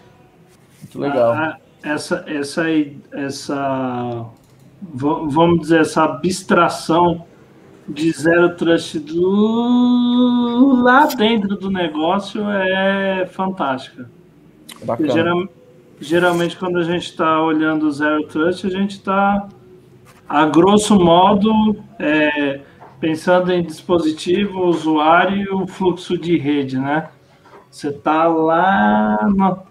Muito legal. Ah, essa, essa, essa, vamos dizer, essa abstração de zero trust do, lá dentro do negócio é fantástica. Geral, geralmente, quando a gente está olhando o zero trust, a gente está, a grosso modo, é, pensando em dispositivo, usuário e o fluxo de rede, né? Você está lá no,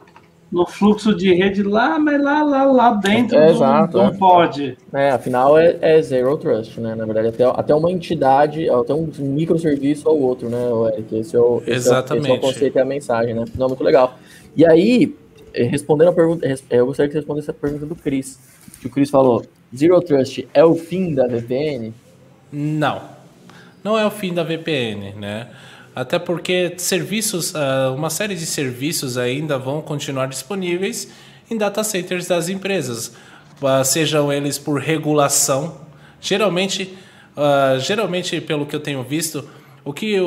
no fluxo de rede lá, mas lá, lá, lá dentro é, exato, não é. pode. É, afinal é, é, zero trust, né? Na verdade, até, até uma entidade, até um microserviço ao outro, né, Eric? Esse é o, Exatamente. Esse é, esse é o conceito e a mensagem, né? Não, muito legal. E aí, eh, respondendo a pergunta, eh, eu gostaria que você respondesse a pergunta do Chris. Que o Chris falou: Zero Trust é o fim da VPN? Não. Não é o fim da VPN, né? Até porque serviços, ah, uma série de serviços ainda vão continuar disponíveis em data centers das empresas, ah, sejam eles por regulação. Geralmente, ah, geralmente pelo que eu tenho visto, o que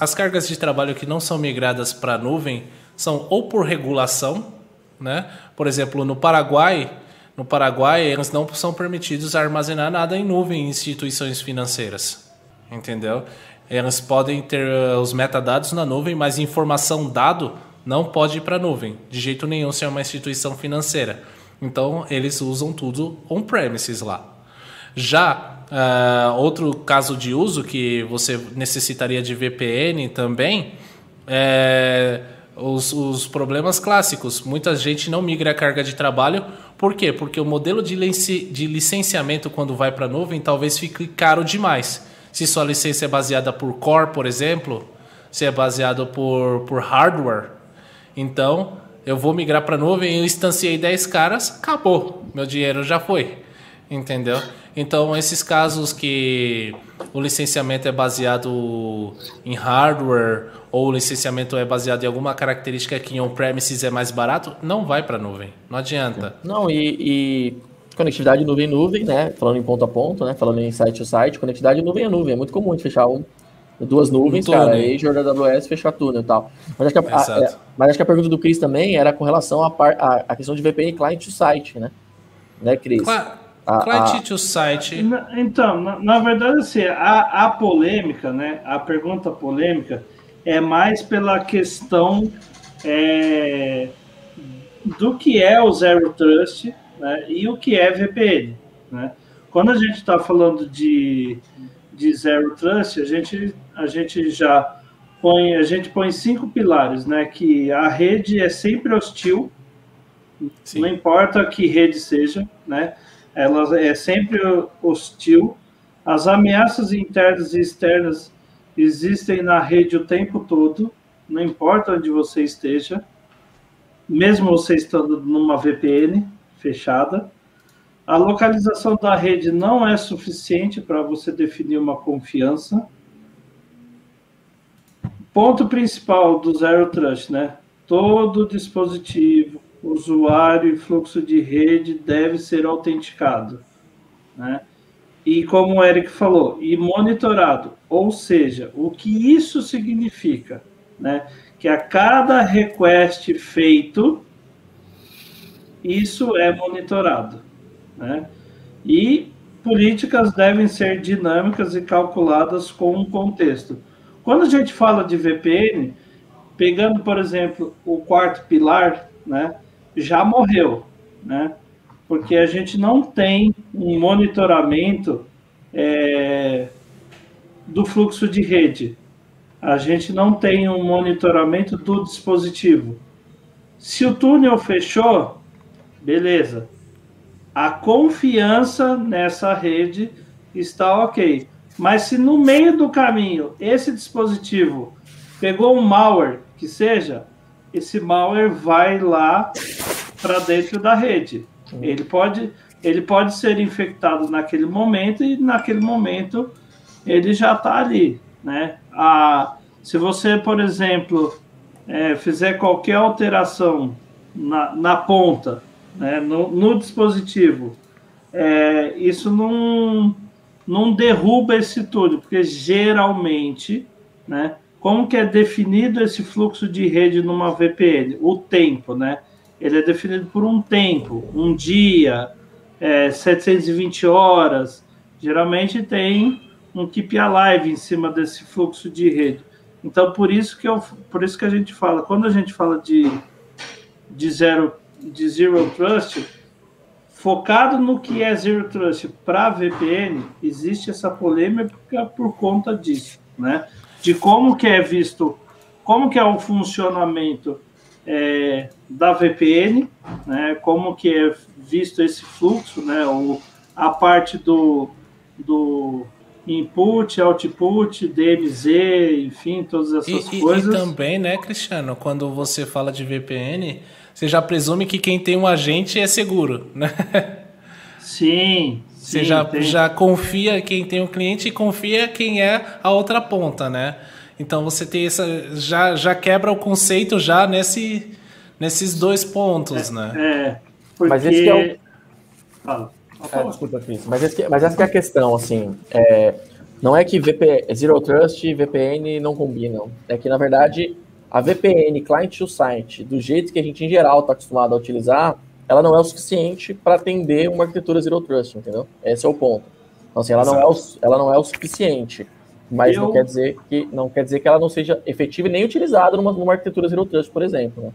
as cargas de trabalho que não são migradas para a nuvem são ou por regulação, né? Por exemplo, no Paraguai, no Paraguai eles não são permitidos armazenar nada em nuvem em instituições financeiras, entendeu? Elas podem ter eh, os metadados na nuvem, mas informação dado não pode ir para a nuvem, de jeito nenhum se é uma instituição financeira. Então, eles usam tudo on-premises lá. Já uh, outro caso de uso que você necessitaria de VPN também é os, os problemas clássicos. Muita gente não migra a carga de trabalho. Por quê? Porque o modelo de, licenciamento quando vai para a nuvem talvez fique caro demais se sua licença é baseada por core, por exemplo, se é baseado por, por hardware. Então, eu vou migrar para nuvem, eu instanciei 10 caras, acabou, meu dinheiro já foi. Entendeu? Então, esses casos que o licenciamento é baseado em hardware ou o licenciamento é baseado em alguma característica que em on-premises é mais barato, não vai para nuvem. Não adianta. Não, e, e conectividade nuvem-nuvem, né? Falando em ponto a ponto, né? Falando em site to site, conectividade nuvem a nuvem. É muito comum de fechar um, duas nuvens, um cara. Azure, AWS, fechar tudo e tal. Mas acho, que a, a, é, mas acho que a pergunta do Cris também era com relação à a, questão de VPN client to site, né? Né, Cris? client to site. Então, na, na verdade, assim, a, a polêmica, né? A pergunta polêmica é mais pela questão é, do que é o Zero Trust né, e o que é VPN. Né? Quando a gente está falando de, de Zero Trust, a gente, a gente já põe, a gente põe cinco pilares, né? Que a rede é sempre hostil, Sim. não importa que rede seja, né? Ela é sempre hostil. As ameaças internas e externas existem na rede o tempo todo, não importa onde você esteja, mesmo você estando numa VPN, fechada. A localização da rede não é suficiente para você definir uma confiança. Ponto principal do Zero Trust, né? Todo dispositivo, usuário e fluxo de rede deve ser autenticado, né? E como o Eric falou, e monitorado. Ou seja, o que isso significa, né? Que a cada request feito, isso é monitorado. Né? E políticas devem ser dinâmicas e calculadas com um contexto. Quando a gente fala de VPN, pegando, por exemplo, o quarto pilar, né, já morreu. Né? porque a gente não tem um monitoramento é, do fluxo de rede. A gente não tem um monitoramento do dispositivo. Se o túnel fechou, beleza. A confiança nessa rede está ok. Mas se no meio do caminho esse dispositivo pegou um malware, que seja, esse malware vai lá para dentro da rede. Ele pode, ele pode ser infectado naquele momento e naquele momento ele já está ali, né? A, se você, por exemplo, é, fizer qualquer alteração na, na ponta, né, no, no dispositivo, é, isso não, não derruba esse túnel, porque geralmente, né, como que é definido esse fluxo de rede numa VPN? O tempo, né? Ele é definido por um tempo, um dia, é, 720 horas. Geralmente tem um keep alive em cima desse fluxo de rede. Então, por isso que, eu, por isso que a gente fala, quando a gente fala de, de, zero, de Zero Trust, focado no que é Zero Trust para VPN, existe essa polêmica por conta disso, né? De como que é visto, como que é o funcionamento é, da VPN, né? Como que é visto esse fluxo, né? O, a parte do, do input, output, DMZ, enfim, todas essas e, coisas. E também, né, Cristiano, quando você fala de VPN, você já presume que quem tem um agente é seguro, né? Sim. Você sim, já, tem. já confia quem tem um cliente e confia quem é a outra ponta, né? Então você tem essa. Já, já quebra o conceito já nesse, nesses dois pontos, é, né? É. Porque... Mas esse é o. Fala. É, desculpa, Cris. Mas, esse, mas essa é a questão, assim. É, não é que VP, Zero Trust e VPN não combinam. É que, na verdade, a VPN client to site, do jeito que a gente em geral está acostumado a utilizar, ela não é o suficiente para atender uma arquitetura Zero Trust, entendeu? Esse é o ponto. Então, assim, ela, não é o, ela não é o suficiente. Mas eu... não, quer dizer que, não quer dizer que ela não seja efetiva e nem utilizada numa, numa arquitetura Zero Trust, por exemplo.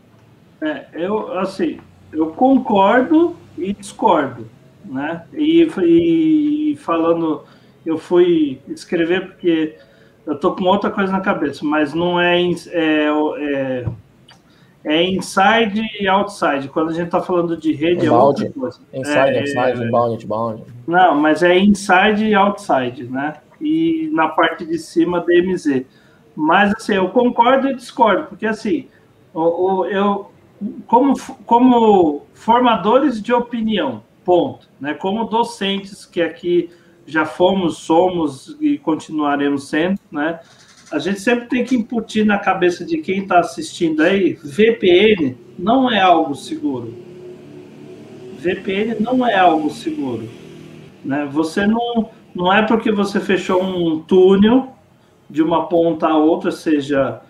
Né? É, eu, assim, eu concordo e discordo né? E, e falando, eu fui escrever porque eu tô com outra coisa na cabeça, mas não é, é, é, é inside e outside. Quando a gente está falando de rede, inbound, é outra coisa. Inside, é, outside, inbound, outbound. Não, mas é inside e outside, né? E na parte de cima, DMZ. Mas, assim, eu concordo e discordo, porque, assim, o, eu, como, como formadores de opinião, ponto. Né? Como docentes que aqui já fomos, somos e continuaremos sendo, né? A gente sempre tem que imputir na cabeça de quem está assistindo aí, VPN não é algo seguro. VPN não é algo seguro. Né? Você não, não é porque você fechou um túnel de uma ponta a outra, seja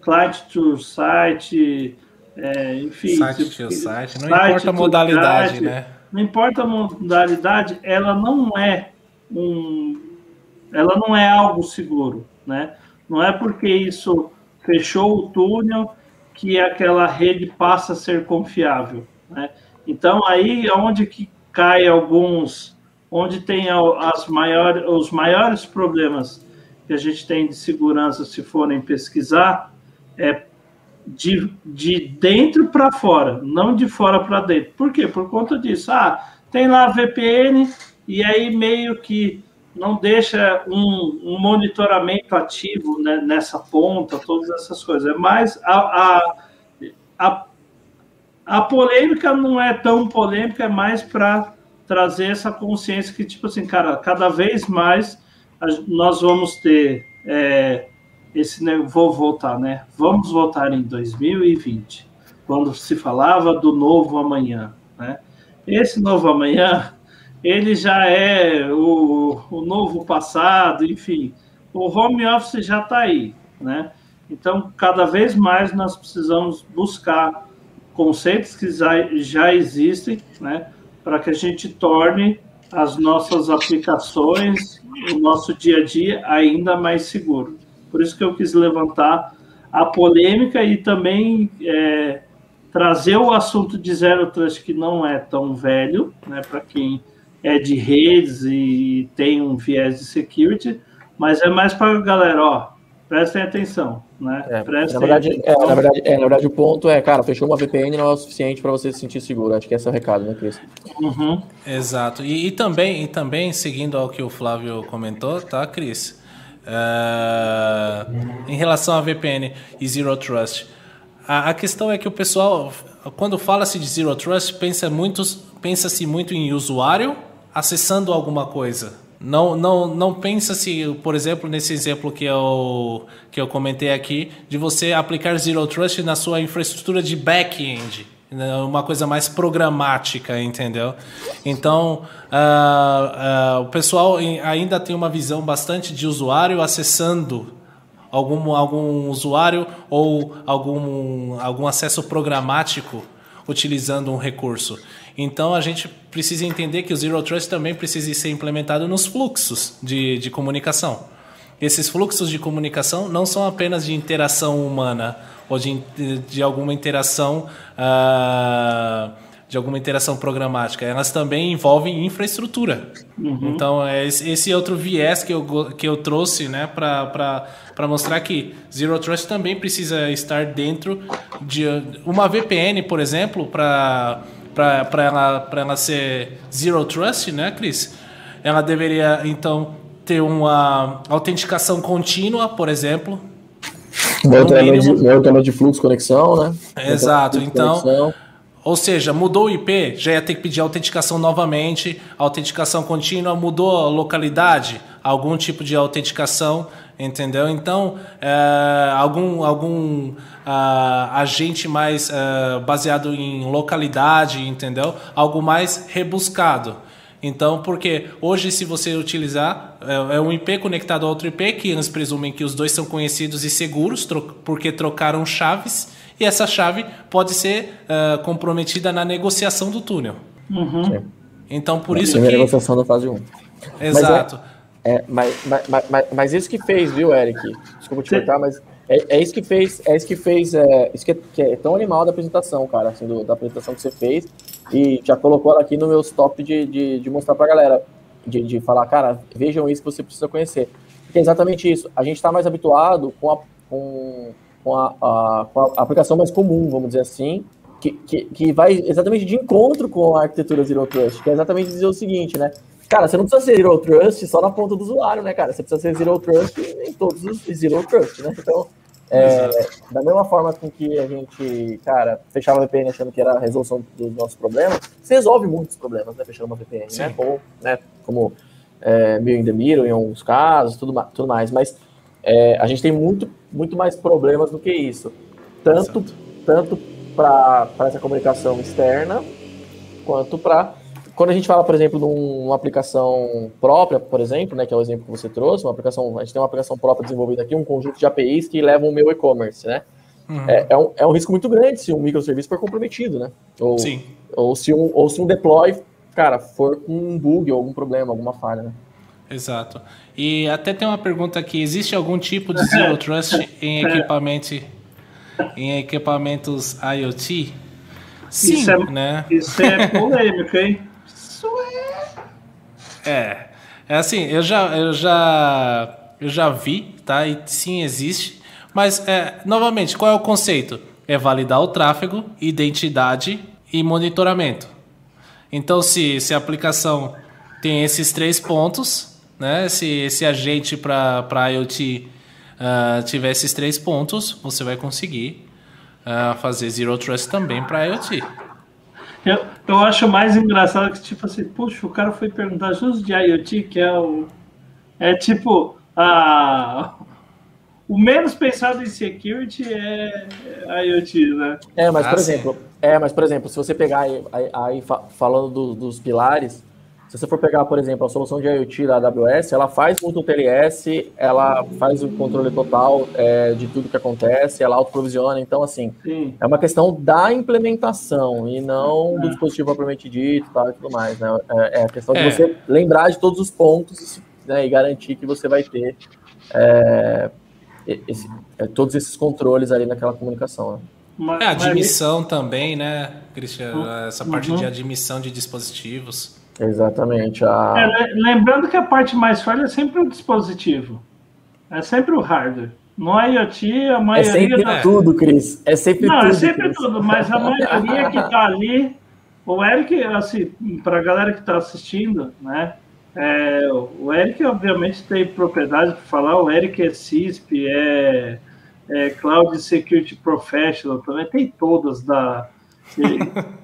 client to site, é, enfim. Site to site, não site importa a modalidade, site, né? não importa a modalidade, ela não é um, ela não é algo seguro, né? Não é porque isso fechou o túnel que aquela rede passa a ser confiável, né? Então aí onde que cai alguns, onde tem as maiores, os maiores problemas que a gente tem de segurança se forem pesquisar é de, de dentro para fora, não de fora para dentro. Por quê? Por conta disso. Ah, tem lá VPN e aí meio que não deixa um, um monitoramento ativo né, nessa ponta, todas essas coisas. Mais a, a, a, a polêmica não é tão polêmica, é mais para trazer essa consciência que, tipo assim, cara, cada vez mais nós vamos ter. É, esse vou voltar, né? Vamos voltar em 2020, quando se falava do novo amanhã, né? Esse novo amanhã, ele já é o, o novo passado, enfim, o home office já está aí, né? Então, cada vez mais nós precisamos buscar conceitos que já, já existem, né? Para que a gente torne as nossas aplicações, o nosso dia a dia ainda mais seguro. Por isso que eu quis levantar a polêmica e também é, trazer o assunto de Zero Trust que não é tão velho, né, para quem é de redes e tem um viés de security, mas é mais para a galera, ó, prestem atenção, né? É, prestem na, verdade, atenção. É, na, verdade, é, na verdade, o ponto é, cara, fechou uma VPN não é o suficiente para você se sentir seguro. Acho que esse é o recado, né, Cris? Uhum. Exato. E, e, também, e também, seguindo ao que o Flávio comentou, tá, Cris? Uh, em relação à VPN e Zero Trust, a, a questão é que o pessoal, quando fala-se de Zero Trust, pensa muito, pensa-se muito em usuário acessando alguma coisa não, não, não pensa se, por exemplo, nesse exemplo que eu, que eu comentei aqui, de você aplicar Zero Trust na sua infraestrutura de back-end. Né, uma coisa mais programática, entendeu? Então, uh, uh, o pessoal ainda tem uma visão bastante de usuário acessando algum, algum usuário ou algum, algum acesso programático utilizando um recurso. Então a gente precisa entender que o Zero Trust também precisa ser implementado nos fluxos de, de comunicação. Esses fluxos de comunicação não são apenas de interação humana ou de, de alguma interação uh, de alguma interação programática, elas também envolvem infraestrutura. Uhum. Então, é esse outro viés que eu, que eu trouxe né, para mostrar que Zero Trust também precisa estar dentro de uma VPN, por exemplo, para para ela, ela ser Zero Trust, né, Cris? Ela deveria, então, ter uma autenticação contínua, por exemplo. Meu de fluxo conexão, né? Exato, então. Conexão. Ou seja, mudou o IP, já ia ter que pedir autenticação novamente, autenticação contínua, mudou a localidade, algum tipo de autenticação, entendeu? Então, é, algum, algum uh, agente mais uh, baseado em localidade, entendeu? Algo mais rebuscado. Então, porque hoje, se você utilizar, é, é um IP conectado a outro IP, que eles presumem que os dois são conhecidos e seguros, tro porque trocaram chaves, e essa chave pode ser uh, comprometida na negociação do túnel. Uhum. Então, por isso que... Negociação da fase 1. Exato. Mas, é, mas, mas, mas, mas, isso que fez, viu, Eric? Desculpa te cortar, mas é, é, isso que fez, é isso que fez, é, isso que é, que é, tão animal da apresentação, cara, assim, do, da apresentação que você fez, e já colocou ela aqui no meu top de, de, de mostrar pra galera, de, de falar, cara, vejam isso que você precisa conhecer. Porque é exatamente isso, a gente está mais habituado com a, com, com a, a, com a aplicação mais comum, vamos dizer assim, que, que, que vai exatamente de encontro com a arquitetura Zero Trust, que é exatamente dizer o seguinte, né, Cara, você não precisa ser Zero Trust só na ponta do usuário, né, cara? Você precisa ser Zero Trust em todos os Zero Trust, né? Então, é, da mesma forma com que a gente, cara, fechava a VPN achando que era a resolução dos nossos problemas, você resolve muitos problemas, né, fechando uma VPN, né? Sim. né? Como, né, como é, Bill in the Middle em alguns casos, tudo, tudo mais. Mas é, a gente tem muito, muito mais problemas do que isso. Tanto, tanto para essa comunicação externa, quanto para quando a gente fala, por exemplo, de uma aplicação própria, por exemplo, né, que é o exemplo que você trouxe, uma aplicação, a gente tem uma aplicação própria desenvolvida aqui, um conjunto de APIs que levam o meu e-commerce, né? Uhum. É, é, um, é um risco muito grande se um microserviço for comprometido, né? Ou, Sim. Ou se, um, ou se um deploy, cara, for com um bug ou algum problema, alguma falha, né? Exato. E até tem uma pergunta aqui: existe algum tipo de zero (laughs) trust em equipamento, em equipamentos IoT? Sim, isso é, né? Isso é polêmico, hein? (laughs) É. É assim, eu já, eu já, eu já vi, tá? E sim existe. Mas, é, novamente, qual é o conceito? É validar o tráfego, identidade e monitoramento. Então, se, se a aplicação tem esses três pontos, né? Se esse agente para IoT uh, tiver esses três pontos, você vai conseguir uh, fazer Zero Trust também para IoT. Eu, eu acho mais engraçado que, tipo assim, puxa, o cara foi perguntar justo de IoT, que é o. É tipo. A, o menos pensado em security é IoT, né? É, mas, ah, por exemplo, é, mas, por exemplo, se você pegar aí, aí, aí falando do, dos pilares, se você for pegar, por exemplo, a solução de IoT da AWS, ela faz muito TLS, ela faz o controle total é, de tudo que acontece, ela autoprovisiona. Então, assim, Sim. é uma questão da implementação e não do é. dispositivo propriamente dito e tudo mais. Né? É, é a questão de é. você lembrar de todos os pontos né, e garantir que você vai ter é, esse, todos esses controles ali naquela comunicação. Né? Mas, é, admissão mas... também, né, Cristiano? Uhum. Essa parte uhum. de admissão de dispositivos. Exatamente. A... É, lembrando que a parte mais falha é sempre o dispositivo. É sempre o hardware. No IoT, a maioria. É sempre da... tudo, Cris. É sempre Não, tudo. Não, é sempre Chris. tudo, mas a maioria que está ali. O Eric, assim, para a galera que está assistindo, né? É, o Eric, obviamente, tem propriedade para falar. O Eric é CISP, é, é Cloud Security Professional, também tem todas da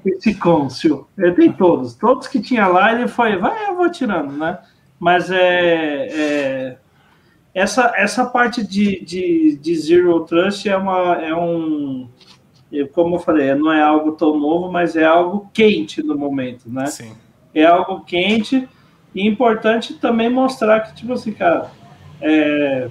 esse Côncio. Ele tem todos. Todos que tinha lá, ele foi, vai, eu vou tirando, né? Mas é, é essa, essa parte de, de, de Zero Trust é, uma, é um. Como eu falei, não é algo tão novo, mas é algo quente no momento, né? Sim. É algo quente e importante também mostrar que, tipo assim, cara, é,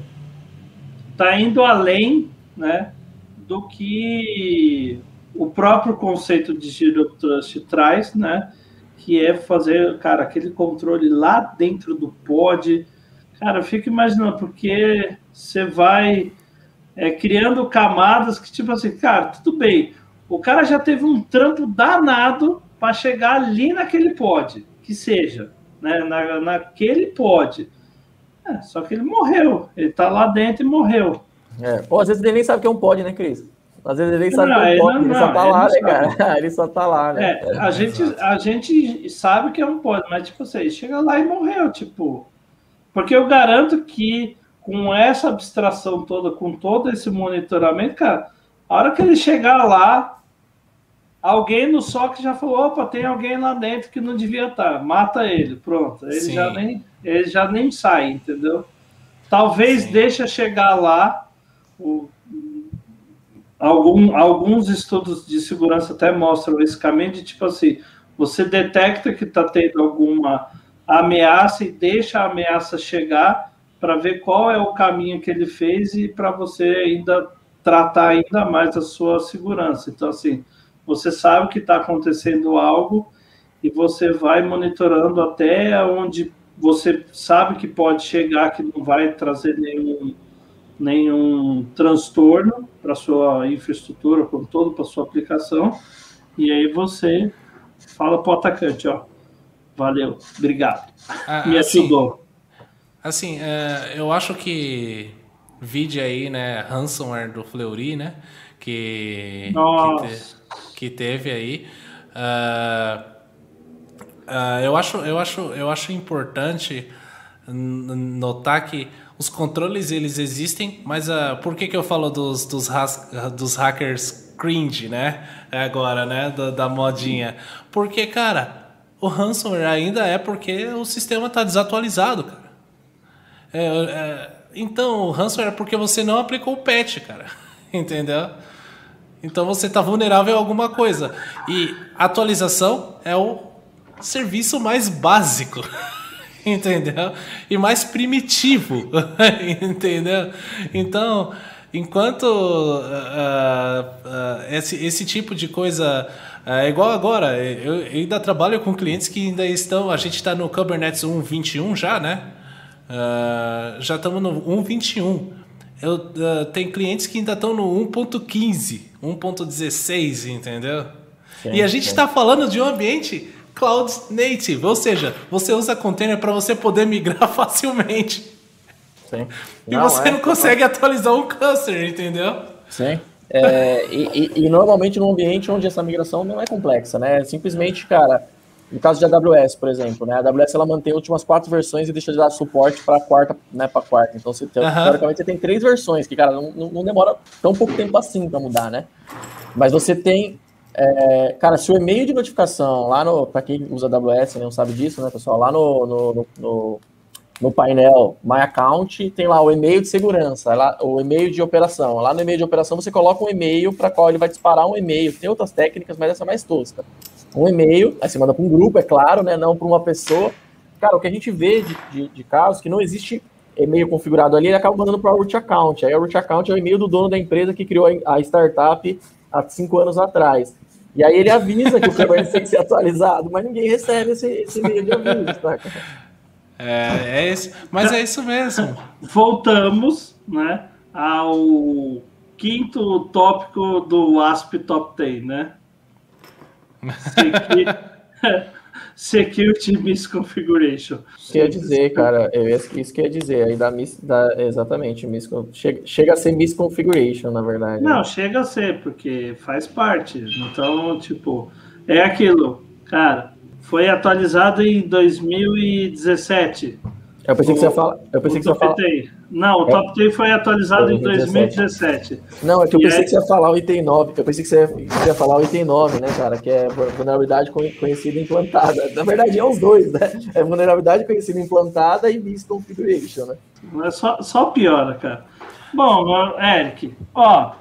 tá indo além, né, do que o próprio conceito de Zero Trust traz, né, que é fazer, cara, aquele controle lá dentro do pod, Cara, eu fico imaginando, porque você vai é, criando camadas que, tipo assim, cara, tudo bem. O cara já teve um trampo danado para chegar ali naquele pod, que seja, né? Na, naquele pod. É, só que ele morreu. Ele tá lá dentro e morreu. É. Pô, às vezes ele nem sabe o que é um pod, né, Cris? Às vezes ele nem sabe não, que é ele, ele só tá lá, né, cara? (laughs) ele só tá lá, né? É, a, gente, a gente sabe que é um pod, mas, tipo assim, chega lá e morreu, tipo. Porque eu garanto que com essa abstração toda, com todo esse monitoramento, cara, a hora que ele chegar lá, alguém no SOC já falou: opa, tem alguém lá dentro que não devia estar, mata ele, pronto. Ele, já nem, ele já nem sai, entendeu? Talvez Sim. deixa chegar lá. O, algum, alguns estudos de segurança até mostram esse caminho de tipo assim: você detecta que está tendo alguma ameaça e deixa a ameaça chegar para ver qual é o caminho que ele fez e para você ainda tratar ainda mais a sua segurança. Então, assim, você sabe que está acontecendo algo e você vai monitorando até onde você sabe que pode chegar, que não vai trazer nenhum, nenhum transtorno para sua infraestrutura, como todo, para sua aplicação. E aí você fala para o atacante, ó, Valeu, obrigado. Ah, Me assim, ajudou. Assim, é, eu acho que vídeo aí, né, ransomware do Fleury, né, que, que, te, que, teve aí. Uh, uh, eu, acho, eu, acho, eu acho importante notar que os controles eles existem, mas uh, por que, que eu falo dos, dos, dos hackers cringe, né? Agora, né? Da, da modinha. Porque, cara, o ransomware ainda é porque o sistema está desatualizado, cara. É, é, então, o ransomware é porque você não aplicou o patch, cara. (laughs) Entendeu? Então você está vulnerável a alguma coisa. E atualização é o serviço mais básico. (laughs) (laughs) Entendeu? E mais primitivo. (laughs) Entendeu? Então, enquanto uh, uh, esse, esse tipo de coisa é igual agora, eu, ainda trabalho com clientes que ainda estão. A gente está no Kubernetes 1.21 já, né? Uh, já estamos no 1.21. Eu, uh, tem clientes que ainda estão no 1.15, 1.16, entendeu? Sim, e a gente está falando de um ambiente cloud native, ou seja, você usa container para você poder migrar (laughs) facilmente. Sim. E não, você é, não consegue atualizar um cluster, entendeu? Sim. É, e, e, e, normalmente num ambiente onde essa migração não é complexa, né? Simplesmente, cara, no caso de AWS, por exemplo, né? A AWS ela mantém as últimas quatro versões e deixa de dar suporte para a quarta, né? Para quarta. Então, você, teoricamente, você tem três versões, que, cara, não, não demora tão pouco tempo assim para mudar, né? Mas você tem, é, cara, se o e-mail de notificação lá no, para quem usa AWS, não sabe disso, né, pessoal? Lá no, no, no no painel My Account, tem lá o e-mail de segurança, lá, o e-mail de operação. Lá no e-mail de operação você coloca um e-mail para qual ele vai disparar um e-mail. Tem outras técnicas, mas essa é mais tosca. Um e-mail, aí você manda para um grupo, é claro, né? Não para uma pessoa. Cara, o que a gente vê de, de, de casos que não existe e-mail configurado ali, ele acaba mandando para o root account. Aí o root account é o e-mail do dono da empresa que criou a startup há cinco anos atrás. E aí ele avisa que o Kubernetes (laughs) tem que ser atualizado, mas ninguém recebe esse, esse e-mail de aviso, tá? É, é isso, mas é isso mesmo. Voltamos, né, ao quinto tópico do ASP Top 10, né? (laughs) (laughs) Security (laughs) Misconfiguration. Isso quer dizer, cara, isso quer dizer, aí dá, mis, dá exatamente, miscon, chega, chega a ser misconfiguration, na verdade. Não, né? chega a ser, porque faz parte. Então, tipo, é aquilo, cara, foi atualizado em 2017. Eu pensei o, que você ia falar. Eu pensei que você ia falar. Não, o é. Top 10 foi atualizado 2017. em 2017. Não, é que eu pensei é... que você ia falar o item 9. Eu pensei que você ia, você ia falar o item 9, né, cara? Que é vulnerabilidade conhecida implantada. Na verdade, é os dois, né? É vulnerabilidade conhecida implantada e misconfiguration, né? É só, só piora, cara. Bom, Eric, ó,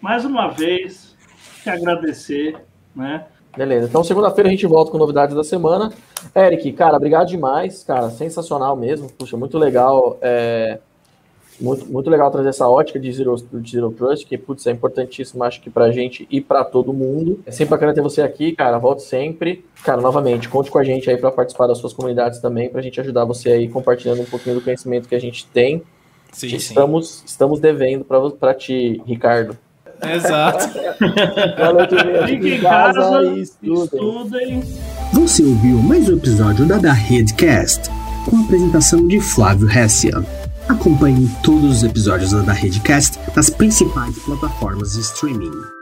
mais uma vez, te agradecer, né? Beleza. Então, segunda-feira a gente volta com novidades da semana. Eric, cara, obrigado demais, cara, sensacional mesmo. Puxa, muito legal. É, muito, muito legal trazer essa ótica de Zero, de Zero Trust, que, putz, é importantíssimo, acho que pra gente e pra todo mundo. É sempre bacana ter você aqui, cara, volte sempre. Cara, novamente, conte com a gente aí para participar das suas comunidades também, pra gente ajudar você aí compartilhando um pouquinho do conhecimento que a gente tem. Sim, estamos, sim. estamos devendo para ti, Ricardo. Exato. Fique em casa, casa e estudem. estudem. Você ouviu mais um episódio da Da Redcast, com a apresentação de Flávio Hessia. Acompanhe todos os episódios da Redcast nas principais plataformas de streaming.